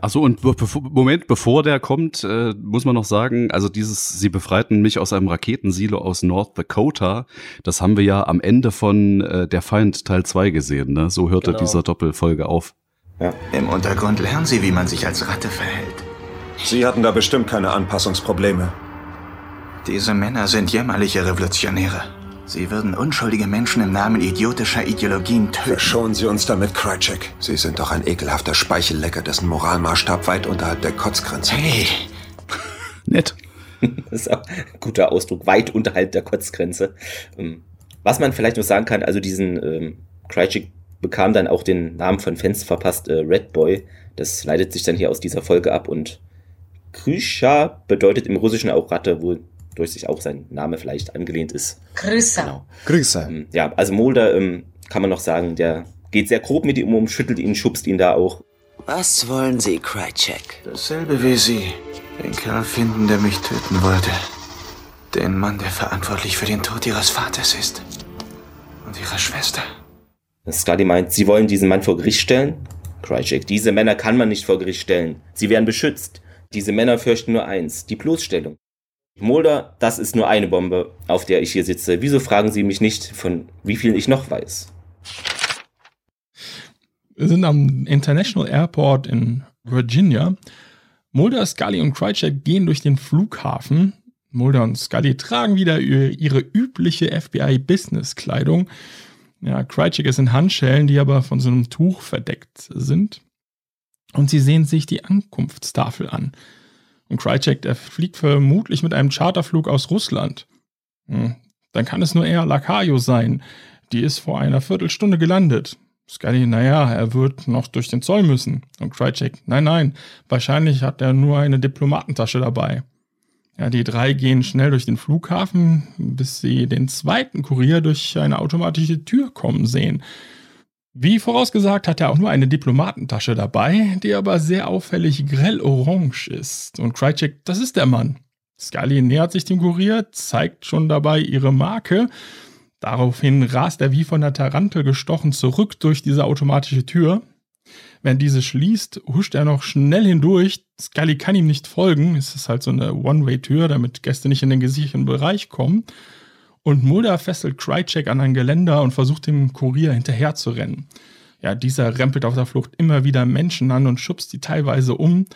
Achso, und be bevor- Moment, bevor der kommt, äh, muss man noch sagen, also dieses, sie befreiten mich aus einem Raketensilo aus North Dakota, das haben wir ja am Ende von äh, Der Feind Teil 2 gesehen, ne? So hörte Genau. dieser Doppelfolge auf. Im Untergrund lernen Sie, wie man sich als Ratte verhält. Sie hatten da bestimmt keine Anpassungsprobleme. Diese Männer sind jämmerliche Revolutionäre. Sie würden unschuldige Menschen im Namen idiotischer Ideologien töten. Verschonen Sie uns damit, Krycek. Sie sind doch ein ekelhafter Speichellecker, dessen Moralmaßstab weit unterhalb der Kotzgrenze liegt. Hey, Nett. Das ist auch ein guter Ausdruck, weit unterhalb der Kotzgrenze. Ähm, Was man vielleicht noch sagen kann, also diesen ähm, Krycek bekam dann auch den Namen von Fans verpasst, äh, Red Boy. Das leitet sich dann hier aus dieser Folge ab und Kryscha bedeutet im Russischen auch Ratte, durch sich auch sein Name vielleicht angelehnt ist. Grüße. Genau. Grüße. Ähm, ja, also Mulder ähm, kann man noch sagen, der geht sehr grob mit ihm um, schüttelt ihn, schubst ihn da auch. Was wollen Sie, Krycek? Dasselbe wie Sie. Den Kerl finden, der mich töten wollte. Den Mann, der verantwortlich für den Tod Ihres Vaters ist. Und Ihrer Schwester. Skadi meint, Sie wollen diesen Mann vor Gericht stellen? Krycek, diese Männer kann man nicht vor Gericht stellen. Sie werden beschützt. Diese Männer fürchten nur eins, die Bloßstellung. Mulder, das ist nur eine Bombe, auf der ich hier sitze. Wieso fragen Sie mich nicht, von wie viel ich noch weiß? Wir sind am International Airport in Virginia. Mulder, Scully und Krycek gehen durch den Flughafen. Mulder und Scully tragen wieder ihre übliche FBI-Business-Kleidung. Ja, Krycek ist in Handschellen, die aber von so einem Tuch verdeckt sind. Und sie sehen sich die Ankunftstafel an. Und Krycek, der fliegt vermutlich mit einem Charterflug aus Russland. Hm, dann kann es nur eher Lakayo sein. Die ist vor einer Viertelstunde gelandet. Scully, naja, er wird noch durch den Zoll müssen. Und Krycek, nein, nein, wahrscheinlich hat er nur eine Diplomatentasche dabei. Ja, die drei gehen schnell durch den Flughafen, bis sie den zweiten Kurier durch eine automatische Tür kommen sehen. Wie vorausgesagt hat er auch nur eine Diplomatentasche dabei, die aber sehr auffällig grell orange ist. Und Krycek, das ist der Mann. Scully nähert sich dem Kurier, zeigt schon dabei ihre Marke. Daraufhin rast er wie von der Tarantel gestochen zurück durch diese automatische Tür. Wenn diese schließt, huscht er noch schnell hindurch. Scully kann ihm nicht folgen. Es ist halt so eine One-Way-Tür, damit Gäste nicht in den gesicherten Bereich kommen. Und Mulder fesselt Krycek an ein Geländer und versucht dem Kurier hinterher zu rennen. Ja, dieser rempelt auf der Flucht immer wieder Menschen an und schubst die teilweise um.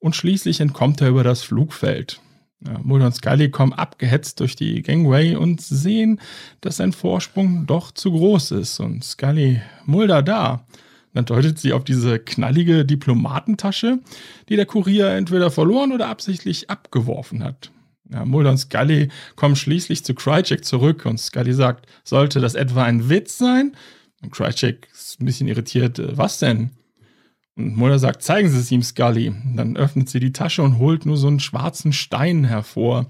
Und schließlich entkommt er über das Flugfeld. Ja, Mulder und Scully kommen abgehetzt durch die Gangway und sehen, dass sein Vorsprung doch zu groß ist. Und Scully, Mulder da. Dann deutet sie auf diese knallige Diplomatentasche, die der Kurier entweder verloren oder absichtlich abgeworfen hat. Ja, Mulder und Scully kommen schließlich zu Krychek zurück und Scully sagt, sollte das etwa ein Witz sein? Und Krychek ist ein bisschen irritiert, äh, was denn? Und Mulder sagt, zeigen Sie es ihm, Scully. Dann öffnet sie die Tasche und holt nur so einen schwarzen Stein hervor.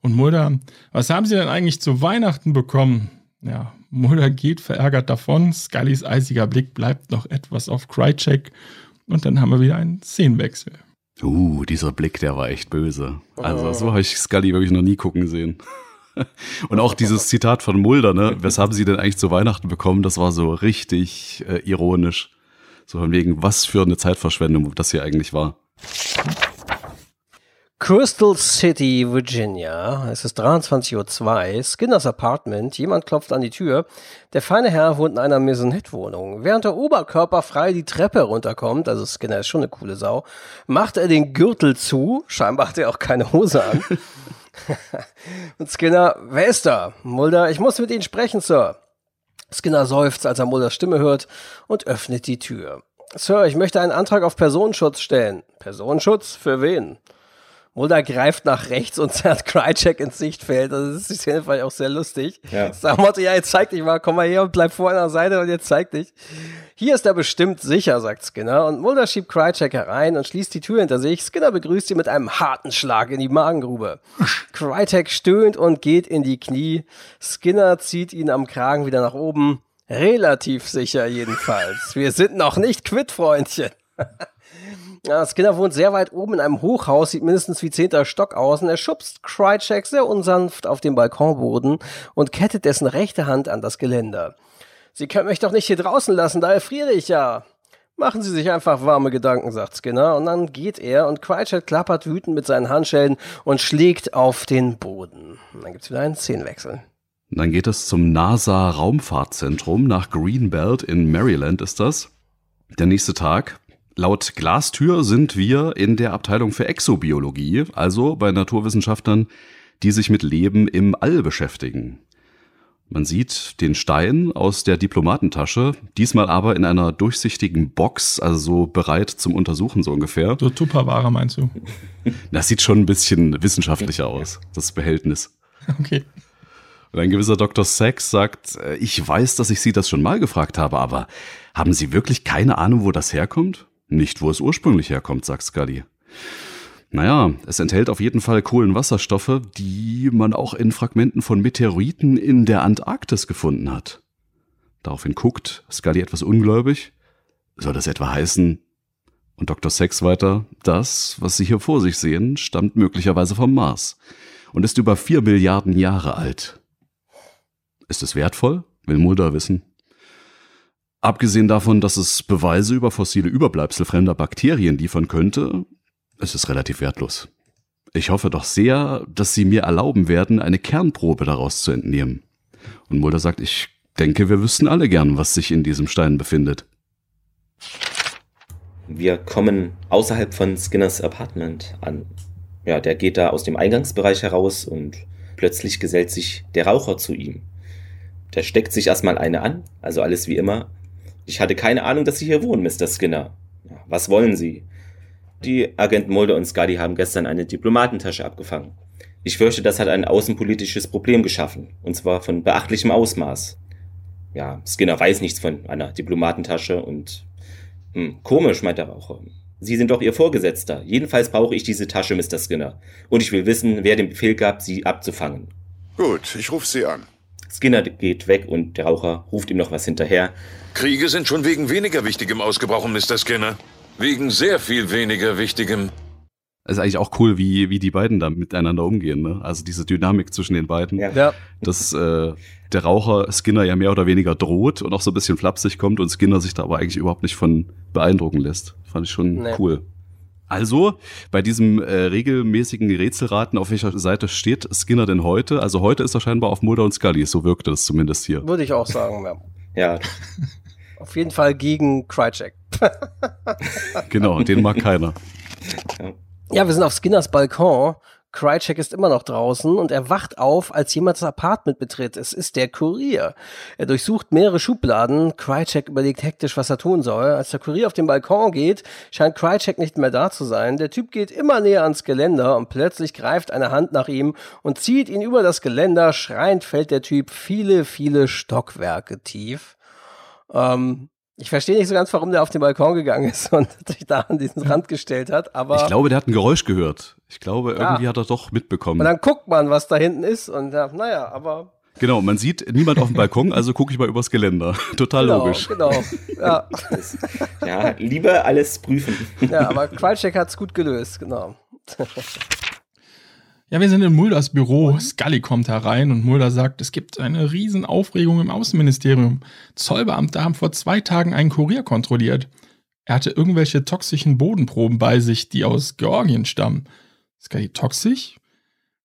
Und Mulder, was haben Sie denn eigentlich zu Weihnachten bekommen? Ja, Mulder geht verärgert davon. Scullys eisiger Blick bleibt noch etwas auf Krychek. Und dann haben wir wieder einen Szenenwechsel. Uh, dieser Blick, der war echt böse. Also, so habe ich Scully wirklich noch nie gucken sehen. Und auch dieses Zitat von Mulder, ne? Was haben Sie denn eigentlich zu Weihnachten bekommen? Das war so richtig äh, ironisch. So von wegen, was für eine Zeitverschwendung das hier eigentlich war. Crystal City, Virginia. Es ist 23.02 Uhr. Skinners Apartment. Jemand klopft an die Tür. Der feine Herr wohnt in einer Maisonette-Wohnung. Während der Oberkörper frei die Treppe runterkommt, also Skinner ist schon eine coole Sau, macht er den Gürtel zu. Scheinbar hat er auch keine Hose an. Und Skinner, wer ist da? Mulder, ich muss mit Ihnen sprechen, Sir. Skinner seufzt, als er Mulders Stimme hört und öffnet die Tür. Sir, ich möchte einen Antrag auf Personenschutz stellen. Personenschutz? Für wen? Mulder greift nach rechts und zerrt Krychek ins Sichtfeld. Also das ist die Szene vielleicht auch sehr lustig. Ja. Sag Motto, ja, jetzt zeig dich mal, komm mal her und bleib vor einer Seite und jetzt zeig dich. Hier ist er bestimmt sicher, sagt Skinner. Und Mulder schiebt Krychek herein und schließt die Tür hinter sich. Skinner begrüßt ihn mit einem harten Schlag in die Magengrube. Krychek stöhnt und geht in die Knie. Skinner zieht ihn am Kragen wieder nach oben. Relativ sicher jedenfalls. Wir sind noch nicht quitt, Freundchen. Skinner wohnt sehr weit oben in einem Hochhaus, sieht mindestens wie zehnter Stock aus und er schubst Krychek sehr unsanft auf den Balkonboden und kettet dessen rechte Hand an das Geländer. Sie können mich doch nicht hier draußen lassen, da erfriere ich ja. Machen Sie sich einfach warme Gedanken, sagt Skinner, und dann geht er und Krychek klappert wütend mit seinen Handschellen und schlägt auf den Boden. Und dann gibt's wieder einen Szenenwechsel. Dann geht es zum NASA Raumfahrtzentrum nach Greenbelt in Maryland ist das. Der nächste Tag. Laut Glastür sind wir in der Abteilung für Exobiologie, also bei Naturwissenschaftlern, die sich mit Leben im All beschäftigen. Man sieht den Stein aus der Diplomatentasche, diesmal aber in einer durchsichtigen Box, also so bereit zum Untersuchen so ungefähr. So Tupperware meinst du? Das sieht schon ein bisschen wissenschaftlicher aus, das Behältnis. Okay. Und ein gewisser Dr. Sachs sagt, äh, ich weiß, dass ich Sie das schon mal gefragt habe, aber haben Sie wirklich keine Ahnung, wo das herkommt? Nicht, wo es ursprünglich herkommt, sagt Scully. Naja, es enthält auf jeden Fall Kohlenwasserstoffe, die man auch in Fragmenten von Meteoriten in der Antarktis gefunden hat. Daraufhin guckt Scully etwas ungläubig. Soll das etwa heißen? Und Dr. Sex weiter, das, was Sie hier vor sich sehen, stammt möglicherweise vom Mars und ist über vier Milliarden Jahre alt. Ist es wertvoll? Will Mulder wissen. Abgesehen davon, dass es Beweise über fossile Überbleibsel fremder Bakterien liefern könnte, ist es relativ wertlos. Ich hoffe doch sehr, dass Sie mir erlauben werden, eine Kernprobe daraus zu entnehmen. Und Mulder sagt, ich denke, wir wüssten alle gern, was sich in diesem Stein befindet. Wir kommen außerhalb von Skinners Apartment an. Ja, der geht da aus dem Eingangsbereich heraus und plötzlich gesellt sich der Raucher zu ihm. Der steckt sich erstmal eine an, also alles wie immer, ich hatte keine Ahnung, dass Sie hier wohnen, Mr. Skinner. Was wollen Sie? Die Agenten Mulder und Scully haben gestern eine Diplomatentasche abgefangen. Ich fürchte, das hat ein außenpolitisches Problem geschaffen, und zwar von beachtlichem Ausmaß. Ja, Skinner weiß nichts von einer Diplomatentasche und hm, komisch, meint der Raucher. Sie sind doch Ihr Vorgesetzter. Jedenfalls brauche ich diese Tasche, Mr. Skinner. Und ich will wissen, wer den Befehl gab, sie abzufangen. Gut, ich rufe Sie an. Skinner geht weg und der Raucher ruft ihm noch was hinterher. Kriege sind schon wegen weniger Wichtigem ausgebrochen, Mr. Skinner. Wegen sehr viel weniger Wichtigem. Es ist eigentlich auch cool, wie, wie die beiden da miteinander umgehen. Ne? Also diese Dynamik zwischen den beiden. Ja. ja. Dass äh, der Raucher Skinner ja mehr oder weniger droht und auch so ein bisschen flapsig kommt und Skinner sich da aber eigentlich überhaupt nicht von beeindrucken lässt. Fand ich schon nee. cool. Also, bei diesem äh, regelmäßigen Rätselraten, auf welcher Seite steht Skinner denn heute? Also heute ist er scheinbar auf Mulder und Scully, so wirkte es zumindest hier. Würde ich auch sagen, ja. Ja. Auf jeden Fall gegen Krychek. genau, den mag keiner. Ja, wir sind auf Skinners Balkon. Krychek ist immer noch draußen und er wacht auf, als jemand das Apartment betritt. Es ist der Kurier. Er durchsucht mehrere Schubladen. Krychek überlegt hektisch, was er tun soll. Als der Kurier auf den Balkon geht, scheint Krychek nicht mehr da zu sein. Der Typ geht immer näher ans Geländer und plötzlich greift eine Hand nach ihm und zieht ihn über das Geländer. Schreiend fällt der Typ viele, viele Stockwerke tief. Ähm, ich verstehe nicht so ganz, warum der auf den Balkon gegangen ist und sich da an diesen Rand gestellt hat, aber. Ich glaube, der hat ein Geräusch gehört. Ich glaube, irgendwie ja. hat er doch mitbekommen. Und dann guckt man, was da hinten ist und ja, naja, aber. Genau, man sieht niemand auf dem Balkon, also gucke ich mal übers Geländer. Total genau, logisch. Genau, ja. ja, lieber alles prüfen. Ja, aber Qualcheck hat es gut gelöst, genau. Ja, wir sind in Mulders Büro. Scully kommt herein und Mulder sagt, es gibt eine Riesenaufregung im Außenministerium. Zollbeamte haben vor zwei Tagen einen Kurier kontrolliert. Er hatte irgendwelche toxischen Bodenproben bei sich, die aus Georgien stammen. Scully toxisch?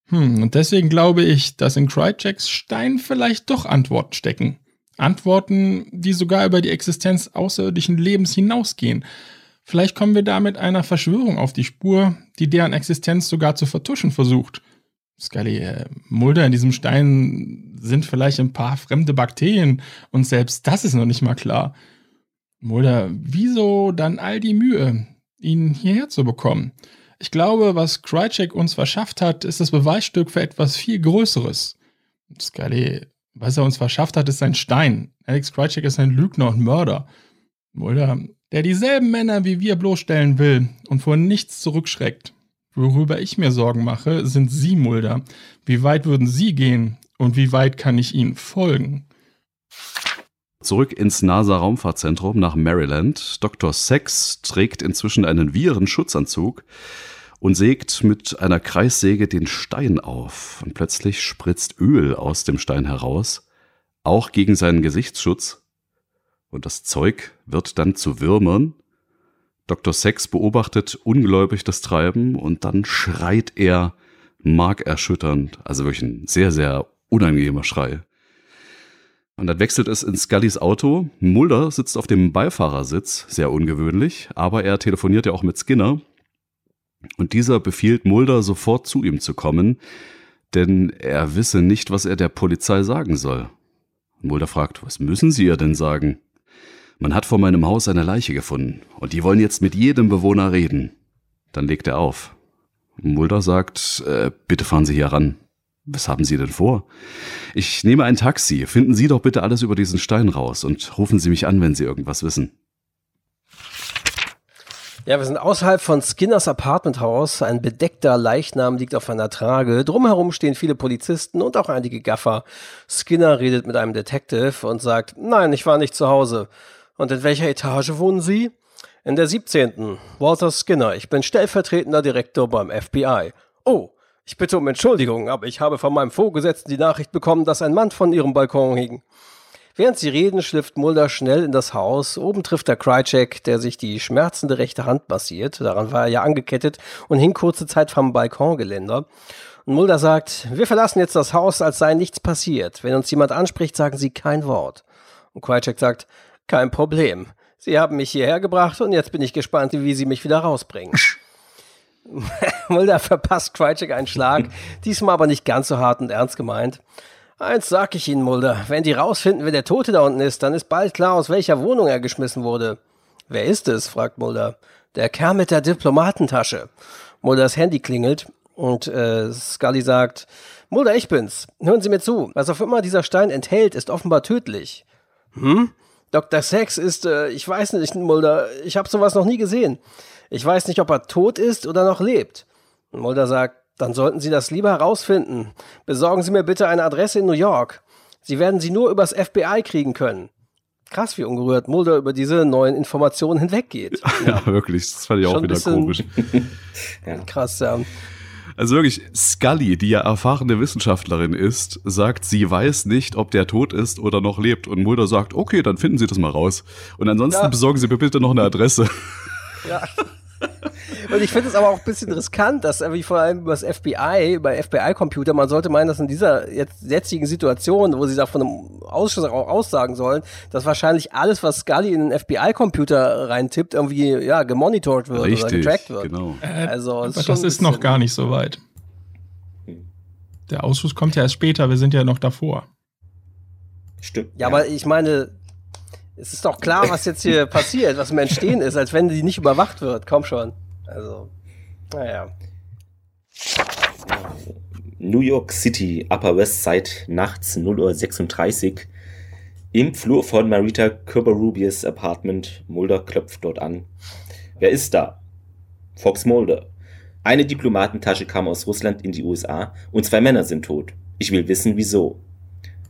Hm, und deswegen glaube ich, dass in Crychecks Stein vielleicht doch Antworten stecken. Antworten, die sogar über die Existenz außerirdischen Lebens hinausgehen. Vielleicht kommen wir damit einer Verschwörung auf die Spur, die deren Existenz sogar zu vertuschen versucht. Scully, äh, Mulder in diesem Stein sind vielleicht ein paar fremde Bakterien und selbst das ist noch nicht mal klar. Mulder, wieso dann all die Mühe, ihn hierher zu bekommen? Ich glaube, was Krychek uns verschafft hat, ist das Beweisstück für etwas viel Größeres. Scully, was er uns verschafft hat, ist ein Stein. Alex Krychek ist ein Lügner und Mörder. Mulder, der dieselben Männer wie wir bloßstellen will und vor nichts zurückschreckt. Worüber ich mir Sorgen mache, sind Sie, Mulder. Wie weit würden Sie gehen und wie weit kann ich Ihnen folgen? Zurück ins NASA-Raumfahrtzentrum nach Maryland. Dr. Sex trägt inzwischen einen Virenschutzanzug und sägt mit einer Kreissäge den Stein auf. Und plötzlich spritzt Öl aus dem Stein heraus, auch gegen seinen Gesichtsschutz und das Zeug wird dann zu Würmern. Dr. Sex beobachtet ungläubig das Treiben und dann schreit er markerschütternd, also wirklich ein sehr, sehr unangenehmer Schrei. Und dann wechselt es in Scullys Auto. Mulder sitzt auf dem Beifahrersitz, sehr ungewöhnlich, aber er telefoniert ja auch mit Skinner. Und dieser befiehlt Mulder sofort zu ihm zu kommen, denn er wisse nicht, was er der Polizei sagen soll. Mulder fragt, was müssen Sie ihr denn sagen? Man hat vor meinem Haus eine Leiche gefunden und die wollen jetzt mit jedem Bewohner reden. Dann legt er auf. Mulder sagt, äh, bitte fahren Sie hier ran. Was haben Sie denn vor? Ich nehme ein Taxi. Finden Sie doch bitte alles über diesen Stein raus und rufen Sie mich an, wenn Sie irgendwas wissen. Ja, wir sind außerhalb von Skinners Apartmenthaus. Ein bedeckter Leichnam liegt auf einer Trage. Drumherum stehen viele Polizisten und auch einige Gaffer. Skinner redet mit einem Detective und sagt, nein, ich war nicht zu Hause. Und in welcher Etage wohnen Sie? In der 17. Walter Skinner. Ich bin stellvertretender Direktor beim FBI. Oh, ich bitte um Entschuldigung, aber ich habe von meinem Vorgesetzten die Nachricht bekommen, dass ein Mann von Ihrem Balkon hing. Während sie reden, schlüpft Mulder schnell in das Haus. Oben trifft er Krychek, der sich die schmerzende rechte Hand massiert. Daran war er ja angekettet und hing kurze Zeit vom Balkongeländer. Und Mulder sagt, wir verlassen jetzt das Haus, als sei nichts passiert. Wenn uns jemand anspricht, sagen Sie kein Wort. Und Krychek sagt, kein Problem. Sie haben mich hierher gebracht und jetzt bin ich gespannt, wie Sie mich wieder rausbringen. Mulder verpasst Krychek einen Schlag, diesmal aber nicht ganz so hart und ernst gemeint. Eins sag ich Ihnen, Mulder, wenn die rausfinden, wer der Tote da unten ist, dann ist bald klar, aus welcher Wohnung er geschmissen wurde. Wer ist es? fragt Mulder. Der Kerl mit der Diplomatentasche. Mulders Handy klingelt und äh, Scully sagt, Mulder, ich bin's. Hören Sie mir zu. Was auch immer dieser Stein enthält, ist offenbar tödlich. Hm? Dr. Sex ist, äh, ich weiß nicht, Mulder, ich habe sowas noch nie gesehen. Ich weiß nicht, ob er tot ist oder noch lebt. Und Mulder sagt, dann sollten Sie das lieber herausfinden. Besorgen Sie mir bitte eine Adresse in New York. Sie werden sie nur übers FBI kriegen können. Krass, wie ungerührt Mulder über diese neuen Informationen hinweggeht. Ja, ja wirklich, das fand ich auch wieder komisch. ja. Krass, ja. Also wirklich, Scully, die ja erfahrene Wissenschaftlerin ist, sagt, sie weiß nicht, ob der tot ist oder noch lebt. Und Mulder sagt, okay, dann finden Sie das mal raus. Und ansonsten ja. besorgen Sie mir bitte noch eine Adresse. Ja. Und ich finde es aber auch ein bisschen riskant, dass irgendwie vor allem über das FBI, bei FBI-Computer, man sollte meinen, dass in dieser jetzt, jetzigen Situation, wo sie da von einem Ausschuss auch aussagen sollen, dass wahrscheinlich alles, was Scully in den FBI-Computer reintippt, irgendwie ja gemonitort wird Richtig, oder getrackt wird. genau. Äh, Also, aber ist das ist noch gar nicht so weit. Der Ausschuss kommt ja erst später, wir sind ja noch davor. Stimmt. Ja, aber ich meine, es ist doch klar, was jetzt hier passiert, was im Entstehen ist, als wenn die nicht überwacht wird. Komm schon. Also, naja. New York City, Upper West Side, nachts 0.36 Uhr. Im Flur von Marita Körber-Rubies Apartment. Mulder klopft dort an. Wer ist da? Fox Mulder. Eine Diplomatentasche kam aus Russland in die USA und zwei Männer sind tot. Ich will wissen, wieso.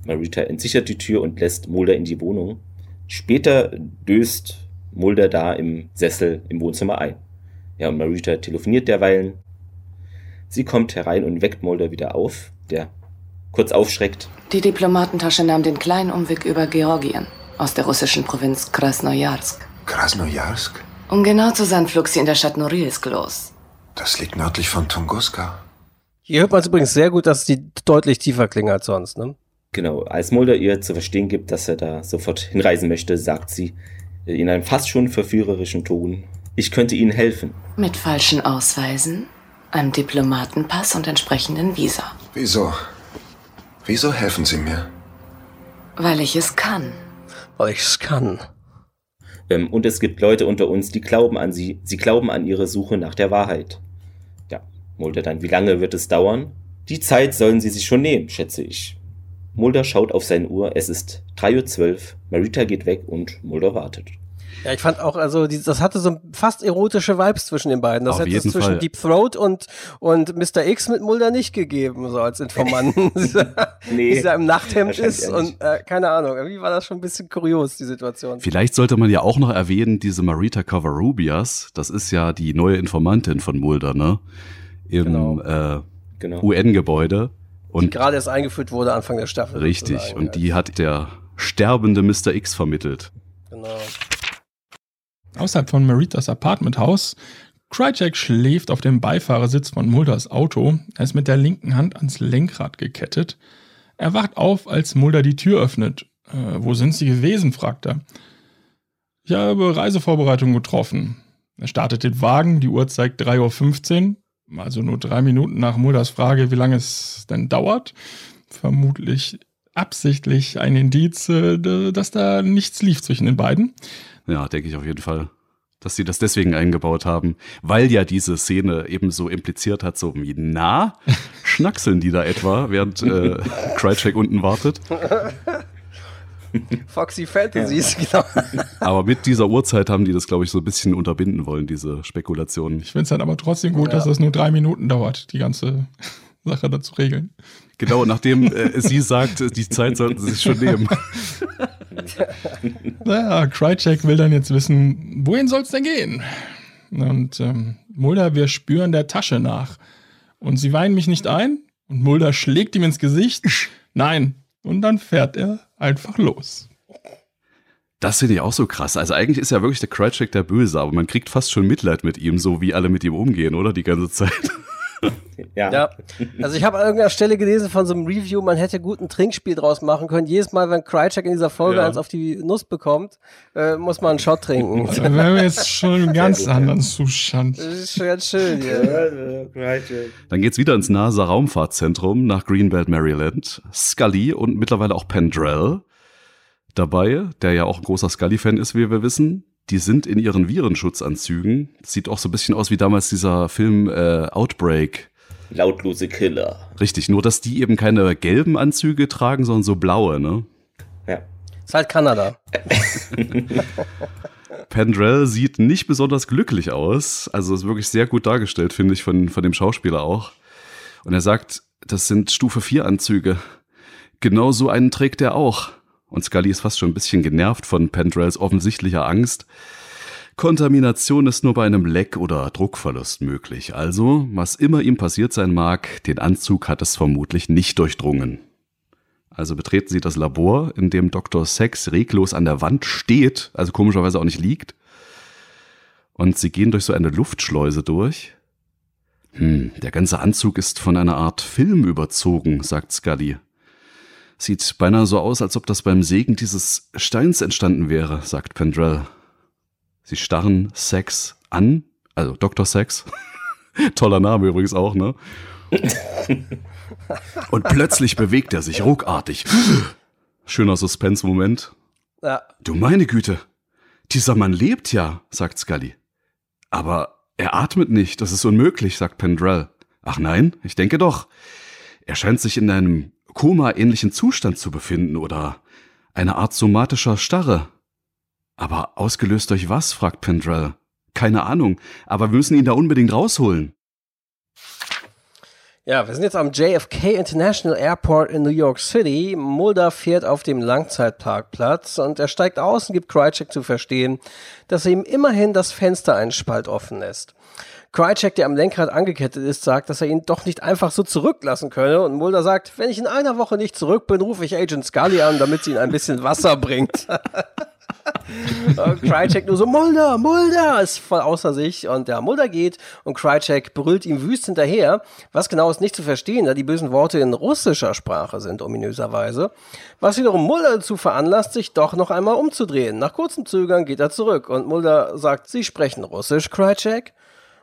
Marita entsichert die Tür und lässt Mulder in die Wohnung. Später döst Mulder da im Sessel im Wohnzimmer ein. Ja, und Marita telefoniert derweilen. Sie kommt herein und weckt Mulder wieder auf, der kurz aufschreckt. Die Diplomatentasche nahm den kleinen Umweg über Georgien, aus der russischen Provinz Krasnojarsk. Krasnojarsk? Um genau zu sein, flog sie in der Stadt Norilsk los. Das liegt nördlich von Tunguska. Hier hört man es übrigens sehr gut, dass die deutlich tiefer klingen als sonst, ne? Genau, als Mulder ihr zu verstehen gibt, dass er da sofort hinreisen möchte, sagt sie äh, in einem fast schon verführerischen Ton, ich könnte Ihnen helfen. Mit falschen Ausweisen, einem Diplomatenpass und entsprechenden Visa. Wieso? Wieso helfen Sie mir? Weil ich es kann. Weil ich es kann. Ähm, und es gibt Leute unter uns, die glauben an sie, sie glauben an ihre Suche nach der Wahrheit. Ja, Mulder dann, wie lange wird es dauern? Die Zeit sollen sie sich schon nehmen, schätze ich. Mulder schaut auf seine Uhr, es ist 3.12 Uhr, Marita geht weg und Mulder wartet. Ja, ich fand auch, also die, das hatte so fast erotische Vibes zwischen den beiden. Das Auf hätte es zwischen Fall. Deep Throat und, und Mr. X mit Mulder nicht gegeben, so als Informanten. dieser, Nee, dieser im Nachthemd ist und äh, keine Ahnung, irgendwie war das schon ein bisschen kurios, die Situation. Vielleicht sollte man ja auch noch erwähnen, diese Marita Covarrubias, das ist ja die neue Informantin von Mulder, ne? Im Genau. äh, Genau. UN-Gebäude. Die Und gerade erst eingeführt wurde Anfang der Staffel. richtig, sozusagen. und die hat der sterbende Mr. X vermittelt. Genau. Außerhalb von Maritas Apartmenthaus. Krycek schläft auf dem Beifahrersitz von Mulders Auto. Er ist mit der linken Hand ans Lenkrad gekettet. Er wacht auf, als Mulder die Tür öffnet. Äh, wo sind Sie gewesen? fragt er. Ich habe Reisevorbereitungen getroffen. Er startet den Wagen, die Uhr zeigt 3.15 Uhr, also nur drei Minuten nach Mulders Frage, wie lange es denn dauert. Vermutlich absichtlich ein Indiz, äh, dass da nichts lief zwischen den beiden. Ja, denke ich auf jeden Fall, dass sie das deswegen eingebaut haben, weil ja diese Szene eben so impliziert hat, so wie, na, schnackseln die da etwa, während äh, Krycek unten wartet. Foxy Fantasies, genau. Aber mit dieser Uhrzeit haben die das, glaube ich, so ein bisschen unterbinden wollen, diese Spekulationen. Ich finde es dann aber trotzdem gut, Ja. dass das nur drei Minuten dauert, die ganze Sache da zu regeln. Genau, nachdem äh, sie sagt, die Zeit sollten sie sich schon nehmen. Naja, Krycek will dann jetzt wissen, wohin soll es denn gehen? Und ähm, Mulder, wir spüren der Tasche nach. Und sie weinen mich nicht ein? Und Mulder schlägt ihm ins Gesicht? Nein. Und dann fährt er einfach los. Das finde ich auch so krass. Also eigentlich ist ja wirklich der Krycek der Böse, aber man kriegt fast schon Mitleid mit ihm, so wie alle mit ihm umgehen, oder? Die ganze Zeit. Ja. Ja, also ich habe an irgendeiner Stelle gelesen von so einem Review, man hätte gut ein Trinkspiel draus machen können. Jedes Mal, wenn Krycek in dieser Folge Ja. eins auf die Nuss bekommt, äh, muss man einen Shot trinken. Da wären wir jetzt schon im ganz anderen Zustand. Das ist schon ganz schön hier. Dann geht's wieder ins NASA Raumfahrtzentrum nach Greenbelt, Maryland. Scully und mittlerweile auch Pendrell dabei, der ja auch ein großer Scully-Fan ist, wie wir wissen. Die sind in ihren Virenschutzanzügen. Sieht auch so ein bisschen aus wie damals dieser Film äh, Outbreak. Lautlose Killer. Richtig, nur dass die eben keine gelben Anzüge tragen, sondern so blaue, ne? Ja. Ist halt Kanada. Pendrell sieht nicht besonders glücklich aus. Also ist wirklich sehr gut dargestellt, finde ich, von, von dem Schauspieler auch. Und er sagt, das sind Stufe 4 Anzüge. Genau so einen trägt er auch. Und Scully ist fast schon ein bisschen genervt von Pendrells offensichtlicher Angst. Kontamination ist nur bei einem Leck oder Druckverlust möglich. Also, was immer ihm passiert sein mag, den Anzug hat es vermutlich nicht durchdrungen. Also betreten sie das Labor, in dem Dr. Sex reglos an der Wand steht, also komischerweise auch nicht liegt. Und sie gehen durch so eine Luftschleuse durch. Hm, der ganze Anzug ist von einer Art Film überzogen, sagt Scully. Sieht beinahe so aus, als ob das beim Sägen dieses Steins entstanden wäre, sagt Pendrell. Sie starren Sex an, also Dr. Sex. Toller Name übrigens auch, ne? Und plötzlich bewegt er sich ruckartig. Schöner Suspense-Moment. Ja. Du meine Güte, dieser Mann lebt ja, sagt Scully. Aber er atmet nicht, das ist unmöglich, sagt Pendrell. Ach nein, ich denke doch. Er scheint sich in einem Koma-ähnlichen Zustand zu befinden oder eine Art somatischer Starre. Aber ausgelöst durch was? fragt Pendrell. Keine Ahnung, aber wir müssen ihn da unbedingt rausholen. Ja, wir sind jetzt am JFK International Airport in New York City. Mulder fährt auf dem Langzeitparkplatz und er steigt aus und gibt Krycek zu verstehen, dass er ihm immerhin das Fenster einen Spalt offen lässt. Krycek, der am Lenkrad angekettet ist, sagt, dass er ihn doch nicht einfach so zurücklassen könne und Mulder sagt, wenn ich in einer Woche nicht zurück bin, rufe ich Agent Scully an, damit sie ihn ein bisschen Wasser bringt. und Krycek nur so, Mulder, Mulder, ist voll außer sich. Und der Mulder geht und Krycek brüllt ihm wüst hinterher. Was genau ist nicht zu verstehen, da die bösen Worte in russischer Sprache sind, ominöserweise. Was wiederum Mulder dazu veranlasst, sich doch noch einmal umzudrehen. Nach kurzem Zögern geht er zurück und Mulder sagt, Sie sprechen Russisch, Krycek?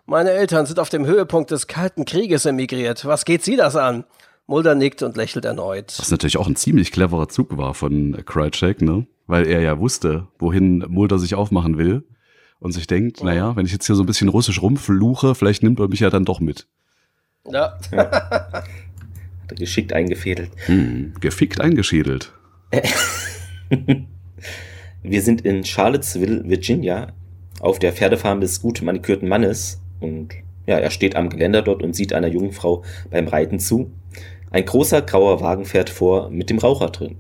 Meine Eltern sind auf dem Höhepunkt des Kalten Krieges emigriert. Was geht Sie das an? Mulder nickt und lächelt erneut. Was natürlich auch ein ziemlich cleverer Zug war von Krycek, ne? Weil er ja wusste, wohin Mulder sich aufmachen will und sich denkt, oh. naja, wenn ich jetzt hier so ein bisschen russisch rumfluche, vielleicht nimmt er mich ja dann doch mit. Ja. ja. Hat er geschickt eingefädelt. Hm, gefickt eingeschädelt. Wir sind in Charlottesville, Virginia, auf der Pferdefarm des gut manikürten Mannes und ja, er steht am Geländer dort und sieht einer jungen Frau beim Reiten zu. Ein großer grauer Wagen fährt vor mit dem Raucher drin.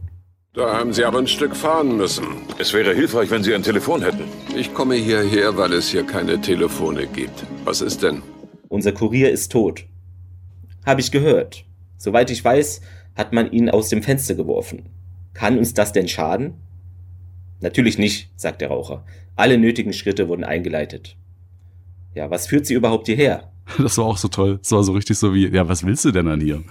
Da haben Sie aber ein Stück fahren müssen. Es wäre hilfreich, wenn Sie ein Telefon hätten. Ich komme hierher, weil es hier keine Telefone gibt. Was ist denn? Unser Kurier ist tot. Habe ich gehört. Soweit ich weiß, hat man ihn aus dem Fenster geworfen. Kann uns das denn schaden? Natürlich nicht, sagt der Raucher. Alle nötigen Schritte wurden eingeleitet. Ja, was führt sie überhaupt hierher? Das war auch so toll. Das war so richtig so wie, ja, was willst du denn an hier?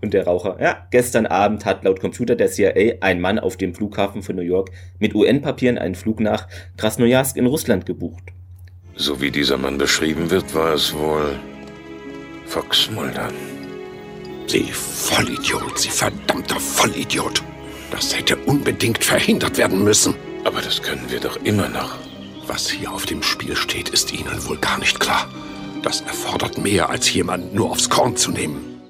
Und der Raucher, ja, gestern Abend hat laut Computer der CIA ein Mann auf dem Flughafen von New York mit UN-Papieren einen Flug nach Krasnojarsk in Russland gebucht. So wie dieser Mann beschrieben wird, war es wohl Fox Mulder. Sie Vollidiot, Sie verdammter Vollidiot. Das hätte unbedingt verhindert werden müssen. Aber das können wir doch immer noch. Was hier auf dem Spiel steht, ist Ihnen wohl gar nicht klar. Das erfordert mehr, als jemanden nur aufs Korn zu nehmen.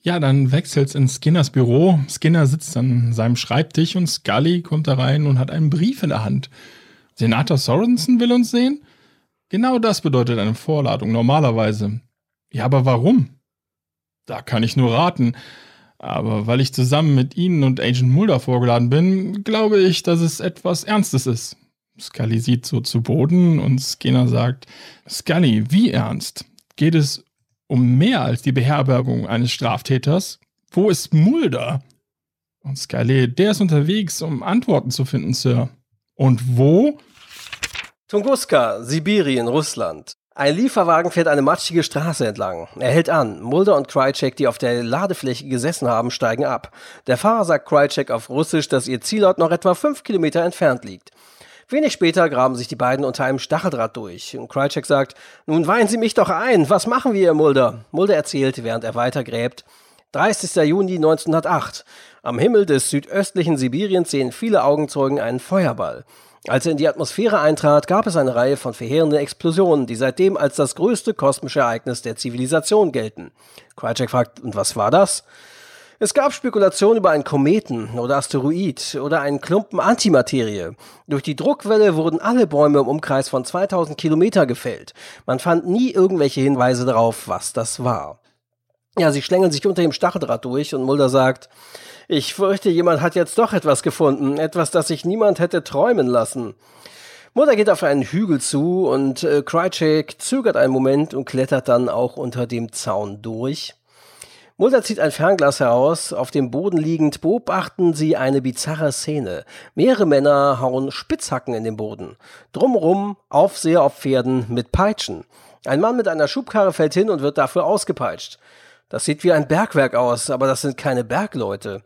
Ja, dann wechselt's in Skinners Büro. Skinner sitzt an seinem Schreibtisch und Scully kommt da rein und hat einen Brief in der Hand. Senator Sorensen will uns sehen? Genau das bedeutet eine Vorladung normalerweise. Ja, aber warum? Da kann ich nur raten. Aber weil ich zusammen mit Ihnen und Agent Mulder vorgeladen bin, glaube ich, dass es etwas Ernstes ist. Scully sieht so zu Boden und Skinner sagt, Scully, wie ernst? Geht es um mehr als die Beherbergung eines Straftäters? Wo ist Mulder? Und Scully, der ist unterwegs, um Antworten zu finden, Sir. Und wo? Tunguska, Sibirien, Russland. Ein Lieferwagen fährt eine matschige Straße entlang. Er hält an. Mulder und Krycek, die auf der Ladefläche gesessen haben, steigen ab. Der Fahrer sagt Krycek auf Russisch, dass ihr Zielort noch etwa fünf Kilometer entfernt liegt. Wenig später graben sich die beiden unter einem Stacheldraht durch. Und Krycek sagt, nun weihen Sie mich doch ein. Was machen wir, Mulder? Mulder erzählt, während er weitergräbt. 30. Juni 1908. Am Himmel des südöstlichen Sibiriens sehen viele Augenzeugen einen Feuerball. Als er in die Atmosphäre eintrat, gab es eine Reihe von verheerenden Explosionen, die seitdem als das größte kosmische Ereignis der Zivilisation gelten. Krycek fragt, und was war das? Es gab Spekulationen über einen Kometen oder Asteroid oder einen Klumpen Antimaterie. Durch die Druckwelle wurden alle Bäume im Umkreis von 2000 Kilometer gefällt. Man fand nie irgendwelche Hinweise darauf, was das war. Ja, sie schlängeln sich unter dem Stacheldraht durch und Mulder sagt, ich fürchte, jemand hat jetzt doch etwas gefunden, etwas, das sich niemand hätte träumen lassen. Mutter geht auf einen Hügel zu und äh, Krycek zögert einen Moment und klettert dann auch unter dem Zaun durch. Mulder zieht ein Fernglas heraus. Auf dem Boden liegend beobachten sie eine bizarre Szene. Mehrere Männer hauen Spitzhacken in den Boden. Drumrum Aufseher auf Pferden mit Peitschen. Ein Mann mit einer Schubkarre fällt hin und wird dafür ausgepeitscht. Das sieht wie ein Bergwerk aus, aber das sind keine Bergleute.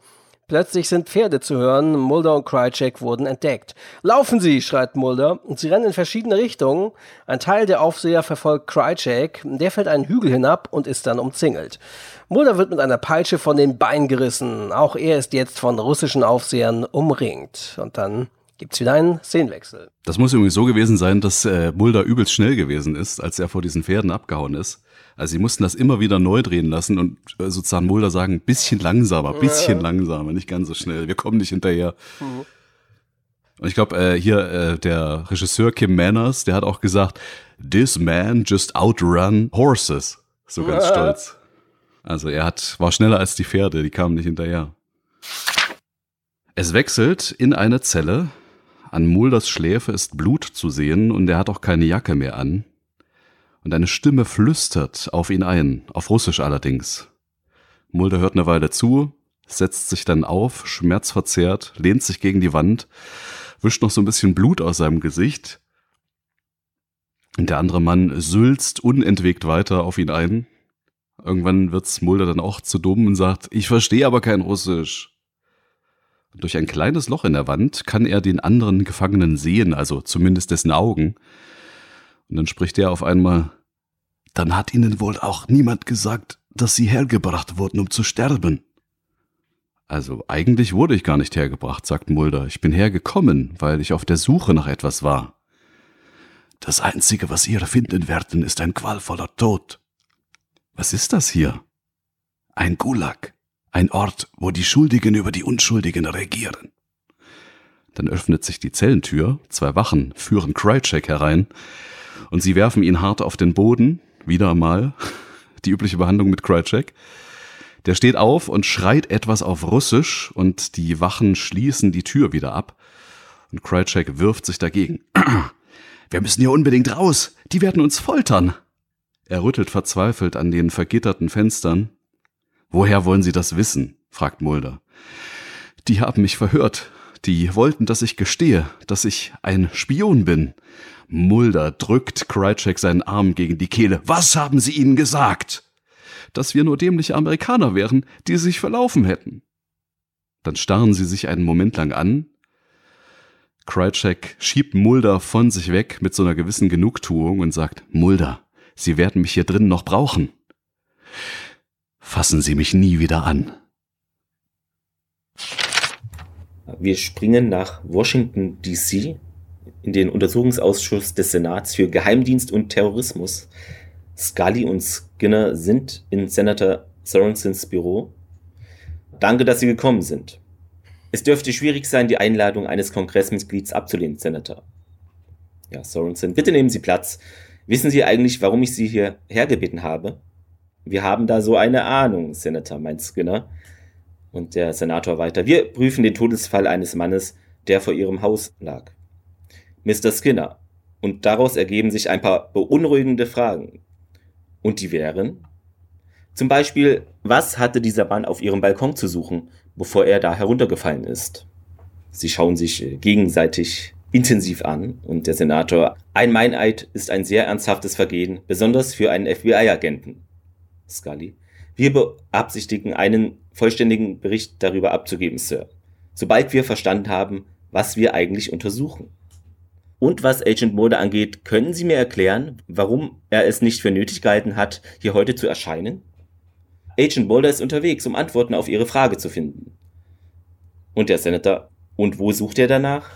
Plötzlich sind Pferde zu hören. Mulder und Krycek wurden entdeckt. Laufen Sie, schreit Mulder, und sie rennen in verschiedene Richtungen. Ein Teil der Aufseher verfolgt Krycek. Der fällt einen Hügel hinab und ist dann umzingelt. Mulder wird mit einer Peitsche von den Beinen gerissen. Auch er ist jetzt von russischen Aufsehern umringt. Und dann gibt's wieder einen Szenenwechsel. Das muss übrigens so gewesen sein, dass äh, Mulder übelst schnell gewesen ist, als er vor diesen Pferden abgehauen ist. Also sie mussten das immer wieder neu drehen lassen und äh, sozusagen Mulder sagen, bisschen langsamer, bisschen ja. langsamer, nicht ganz so schnell. Wir kommen nicht hinterher. Mhm. Und ich glaube, äh, hier äh, der Regisseur Kim Manners, der hat auch gesagt, This man just outrun horses. So ganz ja. stolz. Also er hat, war schneller als die Pferde, die kamen nicht hinterher. Es wechselt in eine Zelle. An Mulders Schläfe ist Blut zu sehen und er hat auch keine Jacke mehr an. Und eine Stimme flüstert auf ihn ein, auf Russisch allerdings. Mulder hört eine Weile zu, setzt sich dann auf, schmerzverzerrt, lehnt sich gegen die Wand, wischt noch so ein bisschen Blut aus seinem Gesicht. Und der andere Mann sülzt unentwegt weiter auf ihn ein. Irgendwann wird's Mulder dann auch zu dumm und sagt, ich verstehe aber kein Russisch. Und durch ein kleines Loch in der Wand kann er den anderen Gefangenen sehen, also zumindest dessen Augen. Und dann spricht er auf einmal, dann hat ihnen wohl auch niemand gesagt, dass sie hergebracht wurden, um zu sterben. Also eigentlich wurde ich gar nicht hergebracht, sagt Mulder. Ich bin hergekommen, weil ich auf der Suche nach etwas war. Das Einzige, was ihr finden werden, ist ein qualvoller Tod. Was ist das hier? Ein Gulag. Ein Ort, wo die Schuldigen über die Unschuldigen regieren. Dann öffnet sich die Zellentür, zwei Wachen führen Krycek herein und sie werfen ihn hart auf den Boden, wieder einmal die übliche Behandlung mit Krycek. Der steht auf und schreit etwas auf Russisch und die Wachen schließen die Tür wieder ab. Und Krycek wirft sich dagegen. Wir müssen hier unbedingt raus. Die werden uns foltern. Er rüttelt verzweifelt an den vergitterten Fenstern. Woher wollen Sie das wissen? fragt Mulder. Die haben mich verhört. Die wollten, dass ich gestehe, dass ich ein Spion bin. Mulder drückt Krycek seinen Arm gegen die Kehle. Was haben Sie ihnen gesagt? Dass wir nur dämliche Amerikaner wären, die sich verlaufen hätten. Dann starren sie sich einen Moment lang an. Krycek schiebt Mulder von sich weg mit so einer gewissen Genugtuung und sagt, Mulder, Sie werden mich hier drin noch brauchen. Fassen Sie mich nie wieder an. Wir springen nach Washington, D.C., in den Untersuchungsausschuss des Senats für Geheimdienst und Terrorismus. Scully und Skinner sind in Senator Sorensens Büro. Danke, dass Sie gekommen sind. Es dürfte schwierig sein, die Einladung eines Kongressmitglieds abzulehnen, Senator. Ja, Sorensen, bitte nehmen Sie Platz. Wissen Sie eigentlich, warum ich Sie hier hergebeten habe? Wir haben da so eine Ahnung, Senator, meint Skinner. Und der Senator weiter. Wir prüfen den Todesfall eines Mannes, der vor Ihrem Haus lag. Mr. Skinner. Und daraus ergeben sich ein paar beunruhigende Fragen. Und die wären? Zum Beispiel, was hatte dieser Mann auf Ihrem Balkon zu suchen, bevor er da heruntergefallen ist? Sie schauen sich gegenseitig intensiv an und der Senator, ein Meineid ist ein sehr ernsthaftes Vergehen, besonders für einen FBI-Agenten. Scully, wir beabsichtigen, einen vollständigen Bericht darüber abzugeben, Sir, sobald wir verstanden haben, was wir eigentlich untersuchen. Und was Agent Mulder angeht, können Sie mir erklären, warum er es nicht für nötig gehalten hat, hier heute zu erscheinen? Agent Mulder ist unterwegs, um Antworten auf Ihre Frage zu finden. Und der Senator, und wo sucht er danach?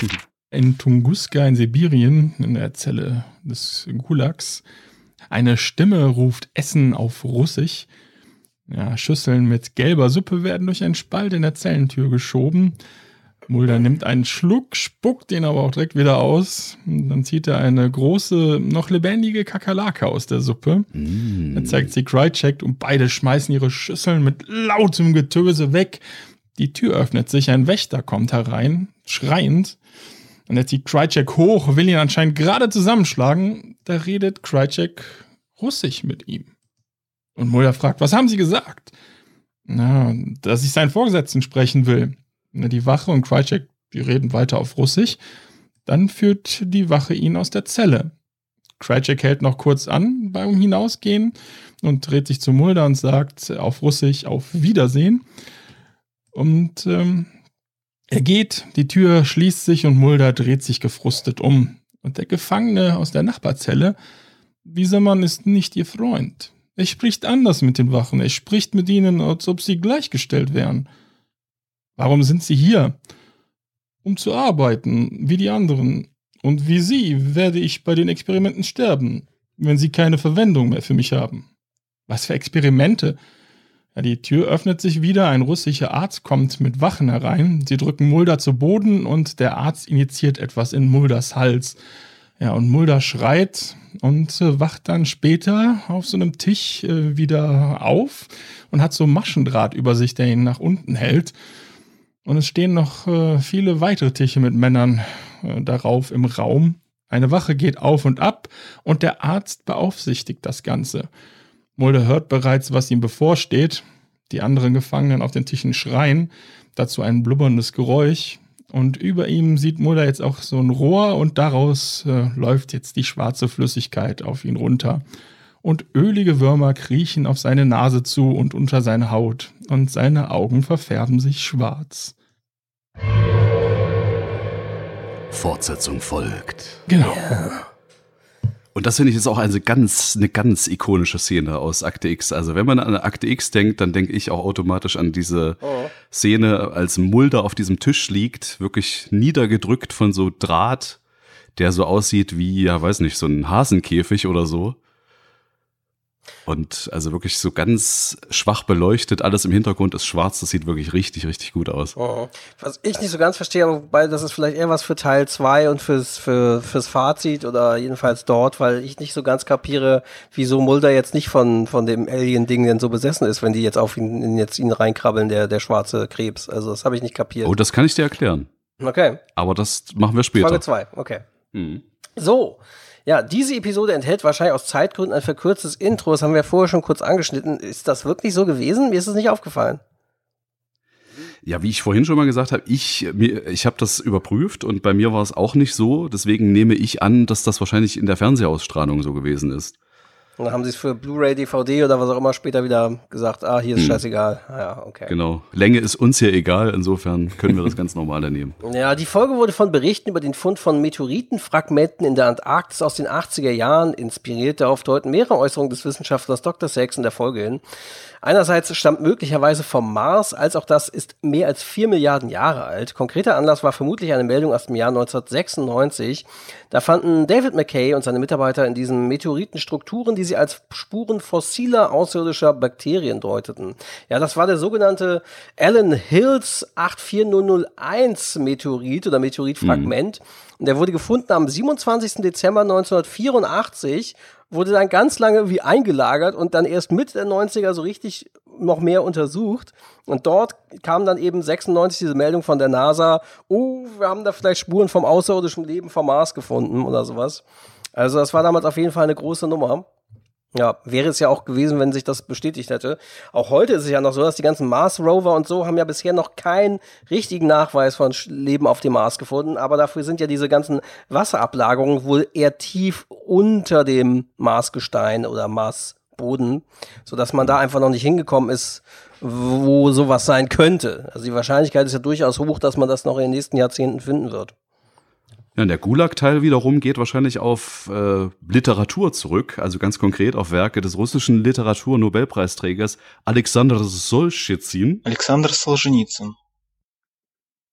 in Tunguska in Sibirien, in der Zelle des Gulags, eine Stimme ruft Essen auf Russisch. Ja, Schüsseln mit gelber Suppe werden durch einen Spalt in der Zellentür geschoben. Mulder nimmt einen Schluck, spuckt den aber auch direkt wieder aus. Und dann zieht er eine große, noch lebendige Kakerlake aus der Suppe. Mm. Er zeigt sie Crycheck und beide schmeißen ihre Schüsseln mit lautem Getöse weg. Die Tür öffnet sich, ein Wächter kommt herein, schreiend. Und er zieht Krycek hoch, will ihn anscheinend gerade zusammenschlagen. Da redet Krycek Russisch mit ihm. Und Mulder fragt, was haben Sie gesagt? Na, dass ich seinen Vorgesetzten sprechen will. Na, die Wache und Krycek, die reden weiter auf Russisch. Dann führt die Wache ihn aus der Zelle. Krycek hält noch kurz an beim Hinausgehen und dreht sich zu Mulder und sagt auf Russisch auf Wiedersehen. Und ähm, er geht, die Tür schließt sich und Mulder dreht sich gefrustet um. Und der Gefangene aus der Nachbarzelle, dieser Mann ist nicht ihr Freund. Er spricht anders mit den Wachen, er spricht mit ihnen, als ob sie gleichgestellt wären. Warum sind sie hier? Um zu arbeiten, wie die anderen. Und wie sie werde ich bei den Experimenten sterben, wenn sie keine Verwendung mehr für mich haben. Was für Experimente? Ja, die Tür öffnet sich wieder, ein russischer Arzt kommt mit Wachen herein. Sie drücken Mulder zu Boden und der Arzt injiziert etwas in Mulders Hals. Ja, und Mulder schreit und äh, wacht dann später auf so einem Tisch äh, wieder auf und hat so Maschendraht über sich, der ihn nach unten hält. Und es stehen noch äh, viele weitere Tische mit Männern äh, darauf im Raum. Eine Wache geht auf und ab und der Arzt beaufsichtigt das Ganze. Mulder hört bereits, was ihm bevorsteht. Die anderen Gefangenen auf den Tischen schreien, dazu ein blubberndes Geräusch. Und über ihm sieht Mulder jetzt auch so ein Rohr und daraus äh, läuft jetzt die schwarze Flüssigkeit auf ihn runter. Und ölige Würmer kriechen auf seine Nase zu und unter seine Haut. Und seine Augen verfärben sich schwarz. Fortsetzung folgt. Genau. Yeah. Und das finde ich ist auch eine ganz, eine ganz ikonische Szene aus Akte X. Also wenn man an Akte X denkt, dann denke ich auch automatisch an diese oh. Szene, als Mulder auf diesem Tisch liegt, wirklich niedergedrückt von so Draht, der so aussieht wie, ja, weiß nicht, so ein Hasenkäfig oder so. Und also wirklich so ganz schwach beleuchtet, alles im Hintergrund ist schwarz, das sieht wirklich richtig, richtig gut aus. Oh. Was ich nicht so ganz verstehe, wobei das ist vielleicht eher was für Teil 2 und fürs, für, fürs Fazit oder jedenfalls dort, weil ich nicht so ganz kapiere, wieso Mulder jetzt nicht von, von dem Alien-Ding denn so besessen ist, wenn die jetzt auf ihn, jetzt ihn reinkrabbeln, der, der schwarze Krebs. Also das habe ich nicht kapiert. Oh, das kann ich dir erklären. Okay. Aber das machen wir später. Frage 2, okay. Hm. So. Ja, diese Episode enthält wahrscheinlich aus Zeitgründen ein verkürztes Intro. Das haben wir vorher schon kurz angeschnitten. Ist das wirklich so gewesen? Mir ist es nicht aufgefallen. Ja, wie ich vorhin schon mal gesagt habe, ich, ich habe das überprüft und bei mir war es auch nicht so. Deswegen nehme ich an, dass das wahrscheinlich in der Fernsehausstrahlung so gewesen ist. Und dann haben sie es für Blu-ray, DVD oder was auch immer später wieder gesagt, ah, hier ist hm. scheißegal. Ah ja, okay. Genau. Länge ist uns hier egal, insofern können wir das ganz normal nehmen. Ja, die Folge wurde von Berichten über den Fund von Meteoritenfragmenten in der Antarktis aus den 80er Jahren inspiriert. Darauf deuten mehrere Äußerungen des Wissenschaftlers Dr. Sachs in der Folge hin. Einerseits stammt möglicherweise vom Mars, als auch das ist mehr als vier Milliarden Jahre alt. Konkreter Anlass war vermutlich eine Meldung aus dem Jahr 1996. Da fanden David McKay und seine Mitarbeiter in diesen Meteoriten Strukturen, die sie als Spuren fossiler außerirdischer Bakterien deuteten. Ja, das war der sogenannte Allen Hills 84001 Meteorit oder Meteoritfragment. Mhm. Und der wurde gefunden am 27. Dezember 1984 wurde dann ganz lange wie eingelagert und dann erst Mitte der 90er so richtig noch mehr untersucht. Und dort kam dann eben 96 diese Meldung von der NASA, oh, wir haben da vielleicht Spuren vom außerirdischen Leben vom Mars gefunden oder sowas. Also das war damals auf jeden Fall eine große Nummer. Ja, wäre es ja auch gewesen, wenn sich das bestätigt hätte. Auch heute ist es ja noch so, dass die ganzen Mars Rover und so haben ja bisher noch keinen richtigen Nachweis von Leben auf dem Mars gefunden, aber dafür sind ja diese ganzen Wasserablagerungen wohl eher tief unter dem Marsgestein oder Marsboden, sodass man da einfach noch nicht hingekommen ist, wo sowas sein könnte. Also die Wahrscheinlichkeit ist ja durchaus hoch, dass man das noch in den nächsten Jahrzehnten finden wird. Ja, und der Gulag-Teil wiederum geht wahrscheinlich auf äh, Literatur zurück, also ganz konkret auf Werke des russischen Literatur-Nobelpreisträgers Alexander Solzhenitsyn. Alexander Solzhenitsyn.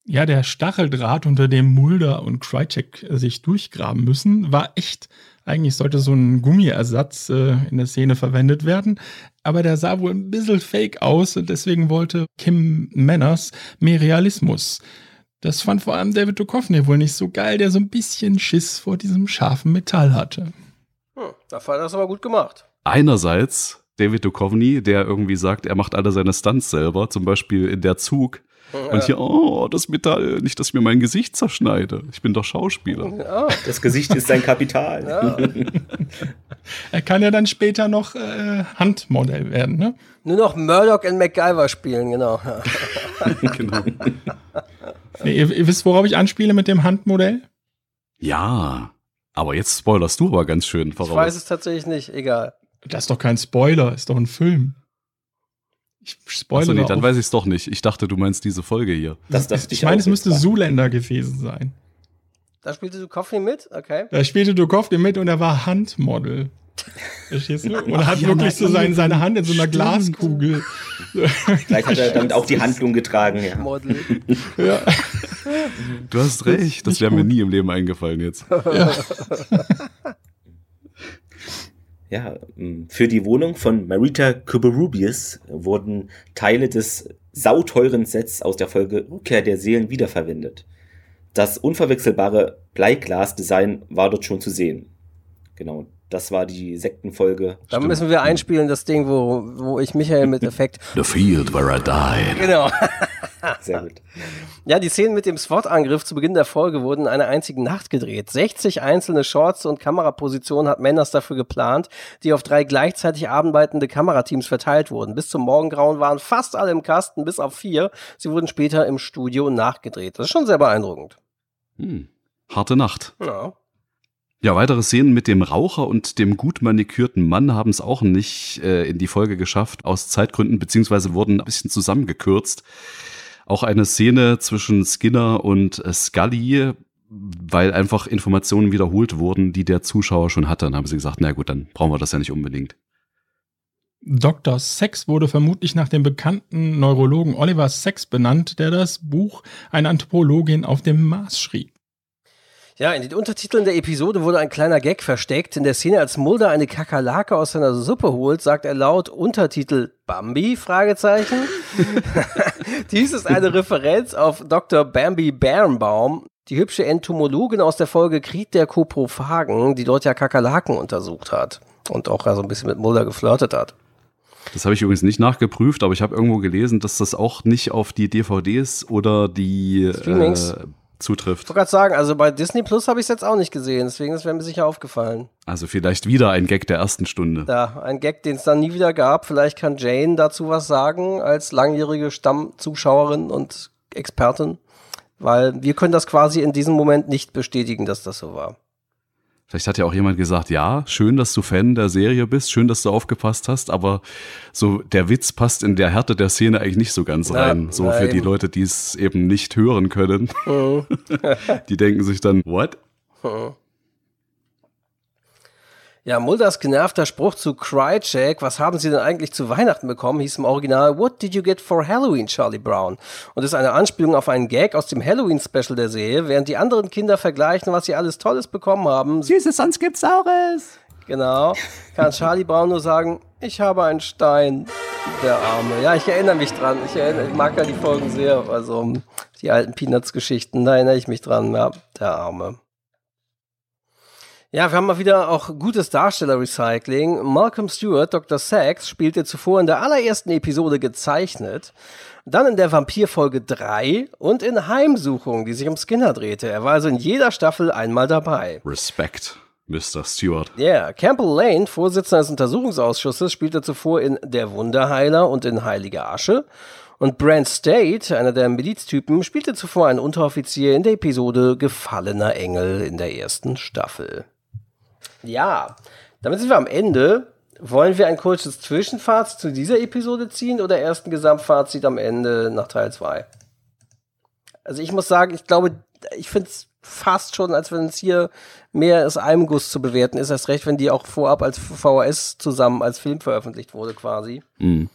Ja, der Stacheldraht, unter dem Mulder und Krycek sich durchgraben müssen, war echt. Eigentlich sollte so ein Gummiersatz äh, in der Szene verwendet werden, aber der sah wohl ein bisschen fake aus und deswegen wollte Kim Manners mehr Realismus. Das fand vor allem David Duchovny wohl nicht so geil, der so ein bisschen Schiss vor diesem scharfen Metall hatte. Hm, da fand er das aber gut gemacht. Einerseits David Duchovny, der irgendwie sagt, er macht alle seine Stunts selber, zum Beispiel in der Zug. Ja. Und hier, oh, das Metall, nicht, dass ich mir mein Gesicht zerschneide. Ich bin doch Schauspieler. Ja. Das Gesicht ist sein Kapital. Ja. er kann ja dann später noch äh, Handmodell werden, ne? Nur noch Murdoch und MacGyver spielen, genau. genau. Nee, ihr, ihr, wisst, worauf ich anspiele mit dem Handmodell? Ja, aber jetzt spoilerst du aber ganz schön voraus. Ich weiß es tatsächlich nicht, egal. Das ist doch kein Spoiler, ist doch ein Film. Ich spoilere Achso, nee, dann weiß ich es doch nicht. Ich dachte, du meinst diese Folge hier. Das, das ich meine, es müsste Zuländer gewesen sein. Da spielte Duchovny mit? Okay. Da spielte Duchovny mit und er war Handmodel. Verstehst du? Und hat ja, wirklich so seine, seine Hand in so einer Glaskugel. Vielleicht hat er damit auch die Handlung getragen, ja. Model. ja. Du hast recht, das wäre mir nie im Leben eingefallen jetzt. Ja. ja, ähm, für die Wohnung von Marita Kuberubius wurden Teile des sauteuren Sets aus der Folge Rückkehr der Seelen wiederverwendet. Das unverwechselbare Bleiglas-Design war dort schon zu sehen. Genau, das war die Sektenfolge. Da müssen wir einspielen, das Ding, wo, wo ich Michael mit Effekt. The field where I died. Genau. Sehr gut. Ja, die Szenen mit dem SWAT-Angriff zu Beginn der Folge wurden in einer einzigen Nacht gedreht. 60 einzelne Shorts und Kamerapositionen hat Menders dafür geplant, die auf drei gleichzeitig arbeitende Kamerateams verteilt wurden. Bis zum Morgengrauen waren fast alle im Kasten, bis auf vier. Sie wurden später im Studio nachgedreht. Das ist schon sehr beeindruckend. Hm. Harte Nacht. Ja. Ja, weitere Szenen mit dem Raucher und dem gut manikürten Mann haben es auch nicht äh, in die Folge geschafft, aus Zeitgründen, beziehungsweise wurden ein bisschen zusammengekürzt. Auch eine Szene zwischen Skinner und äh, Scully, weil einfach Informationen wiederholt wurden, die der Zuschauer schon hatte. Dann haben sie gesagt, na gut, dann brauchen wir das ja nicht unbedingt. Dr. Sex wurde vermutlich nach dem bekannten Neurologen Oliver Sex benannt, der das Buch Eine Anthropologin auf dem Mars schrieb. Ja, in den Untertiteln der Episode wurde ein kleiner Gag versteckt. In der Szene, als Mulder eine Kakerlake aus seiner Suppe holt, sagt er laut Untertitel Bambi? Fragezeichen. Dies ist eine Referenz auf Dr. Bambi Bernbaum, die hübsche Entomologin aus der Folge Krieg der Koprophagen, die dort ja Kakerlaken untersucht hat und auch so ein bisschen mit Mulder geflirtet hat. Das habe ich übrigens nicht nachgeprüft, aber ich habe irgendwo gelesen, dass das auch nicht auf die DVDs oder die äh, zutrifft. Ich wollte gerade sagen, also bei Disney Plus habe ich es jetzt auch nicht gesehen, deswegen ist mir sicher aufgefallen. Also vielleicht wieder ein Gag der ersten Stunde. Ja, ein Gag, den es dann nie wieder gab. Vielleicht kann Jane dazu was sagen als langjährige Stammzuschauerin und Expertin, weil wir können das quasi in diesem Moment nicht bestätigen, dass das so war. Vielleicht hat ja auch jemand gesagt, ja, schön, dass du Fan der Serie bist, schön, dass du aufgepasst hast, aber so der Witz passt in der Härte der Szene eigentlich nicht so ganz rein. So nein. für die Leute, die es eben nicht hören können. Mhm. die denken sich dann, what? Mhm. Ja, Mulders genervter Spruch zu Crycheck, was haben Sie denn eigentlich zu Weihnachten bekommen, hieß im Original What did you get for Halloween, Charlie Brown? Und ist eine Anspielung auf einen Gag aus dem Halloween-Special der Serie, während die anderen Kinder vergleichen, was sie alles Tolles bekommen haben. Süßes, sonst gibt's Saures. Genau. Kann Charlie Brown nur sagen, ich habe einen Stein, der Arme. Ja, ich erinnere mich dran. Ich, erinnere, ich mag ja die Folgen sehr. Also die alten Peanuts-Geschichten, da erinnere ich mich dran. Ja, der Arme. Ja, wir haben mal wieder auch gutes Darsteller-Recycling. Malcolm Stewart, Dr. Sachs, spielte zuvor in der allerersten Episode gezeichnet, dann in der Vampir-Folge 3 und in Heimsuchung, die sich um Skinner drehte. Er war also in jeder Staffel einmal dabei. Respekt. Mr. Stewart. Ja, yeah. Campbell Lane, Vorsitzender des Untersuchungsausschusses, spielte zuvor in Der Wunderheiler und in Heilige Asche. Und Brent State, einer der Miliztypen, spielte zuvor einen Unteroffizier in der Episode Gefallener Engel in der ersten Staffel. Ja, damit sind wir am Ende. Wollen wir ein kurzes Zwischenfazit zu dieser Episode ziehen oder erst ein Gesamtfazit am Ende nach Teil 2? Also ich muss sagen, ich glaube, ich finde es fast schon, als wenn es hier mehr als einem Guss zu bewerten ist, erst recht, wenn die auch vorab als VHS zusammen als Film veröffentlicht wurde quasi. Mhm.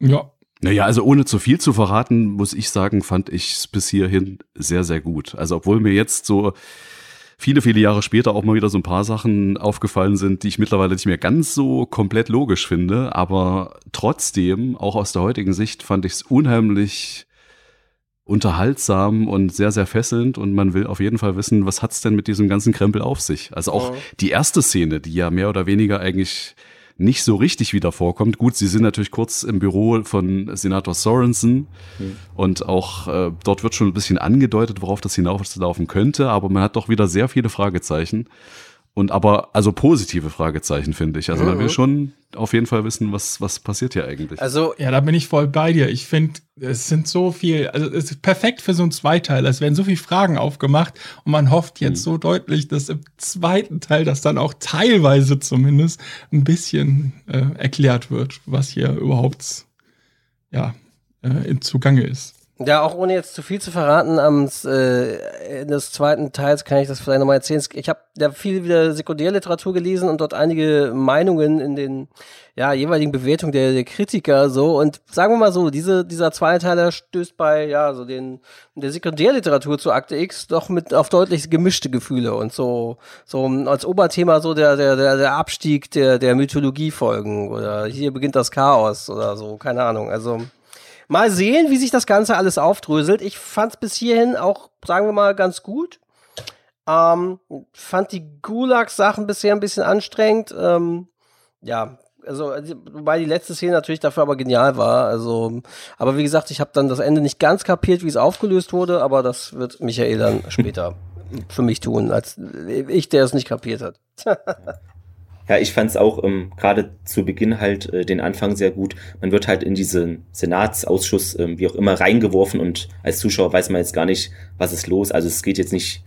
Ja. Naja, also ohne zu viel zu verraten, muss ich sagen, fand ich es bis hierhin sehr, sehr gut. Also obwohl mir jetzt so viele, viele Jahre später auch mal wieder so ein paar Sachen aufgefallen sind, die ich mittlerweile nicht mehr ganz so komplett logisch finde. Aber trotzdem, auch aus der heutigen Sicht, fand ich es unheimlich unterhaltsam und sehr, sehr fesselnd und man will auf jeden Fall wissen, was hat's denn mit diesem ganzen Krempel auf sich? Also auch ja. die erste Szene, die ja mehr oder weniger eigentlich nicht so richtig wieder vorkommt. Gut, sie sind natürlich kurz im Büro von Senator Sorensen mhm. und auch äh, dort wird schon ein bisschen angedeutet, worauf das hinauslaufen könnte, aber man hat doch wieder sehr viele Fragezeichen. Und aber, also positive Fragezeichen, finde ich. Also man will Mhm. schon auf jeden Fall wissen, was, was passiert hier eigentlich. Also, Ja, da bin ich voll bei dir. Ich finde, es sind so viel, also es ist perfekt für so ein Zweiteiler. Es werden so viele Fragen aufgemacht und man hofft jetzt so deutlich, dass im zweiten Teil das dann auch teilweise zumindest ein bisschen äh, erklärt wird, was hier überhaupt ja äh, in Zugange ist. Ja, auch ohne jetzt zu viel zu verraten, am äh, Ende des zweiten Teils kann ich das vielleicht nochmal erzählen. Ich habe ja viel wieder Sekundärliteratur gelesen und dort einige Meinungen in den ja, jeweiligen Bewertungen der, der Kritiker so. Und sagen wir mal so, diese, dieser Zweiteiler stößt bei ja, so den der Sekundärliteratur zu Akte X doch mit auf deutlich gemischte Gefühle und so, so als Oberthema so der, der, der, der Abstieg der, der Mythologiefolgen oder hier beginnt das Chaos oder so, keine Ahnung. Also Mal sehen, wie sich das Ganze alles aufdröselt. Ich fand es bis hierhin auch, sagen wir mal, ganz gut. Ähm, fand die Gulag-Sachen bisher ein bisschen anstrengend. Ähm, ja, also, wobei die letzte Szene natürlich dafür aber genial war. Also, aber wie gesagt, ich habe dann das Ende nicht ganz kapiert, wie es aufgelöst wurde, aber das wird Michael dann später für mich tun, als ich, der es nicht kapiert hat. Ja, ich fand es auch ähm, gerade zu Beginn halt äh, den Anfang sehr gut. Man wird halt in diesen Senatsausschuss, ähm, wie auch immer, reingeworfen und als Zuschauer weiß man jetzt gar nicht, was ist los. Also es geht jetzt nicht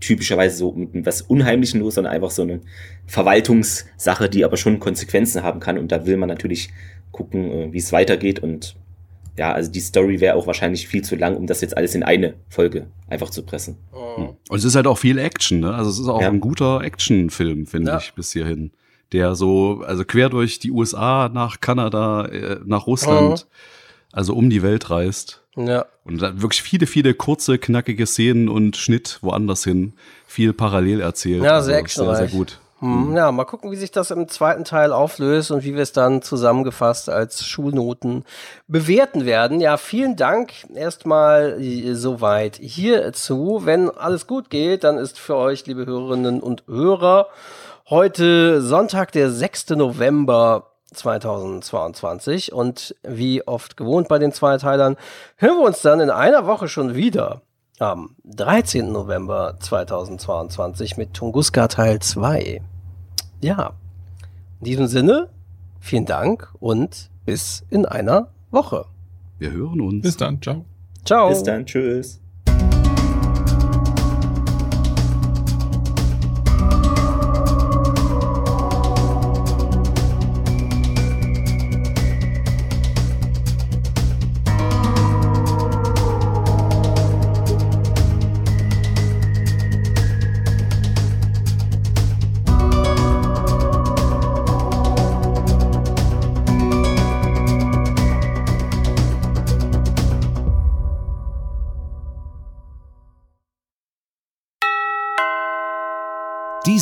typischerweise so mit was Unheimlichen los, sondern einfach so eine Verwaltungssache, die aber schon Konsequenzen haben kann. Und da will man natürlich gucken, äh, wie es weitergeht. Und ja, also die Story wäre auch wahrscheinlich viel zu lang, um das jetzt alles in eine Folge einfach zu pressen. Und es ist halt auch viel Action, ne? Also es ist auch Ja. ein guter Actionfilm, finde Ja. ich, bis hierhin. Der so, also quer durch die USA, nach Kanada, äh, nach Russland, also um die Welt reist. Ja. Und dann wirklich viele, viele kurze, knackige Szenen und Schnitt woanders hin. Viel parallel erzählt. Ja, Also sehr Sehr, actionreich. sehr gut. Hm, Ja, mal gucken, wie sich das im zweiten Teil auflöst und wie wir es dann zusammengefasst als Schulnoten bewerten werden. Ja, vielen Dank erstmal äh, soweit hierzu. Wenn alles gut geht, dann ist für euch, liebe Hörerinnen und Hörer, heute Sonntag, der 6. November 2022 und wie oft gewohnt bei den Zweiteilern, hören wir uns dann in einer Woche schon wieder am 13. November 2022 mit Tunguska Teil 2. Ja, in diesem Sinne, vielen Dank und bis in einer Woche. Wir hören uns. Bis dann, ciao. Ciao. Bis dann, tschüss.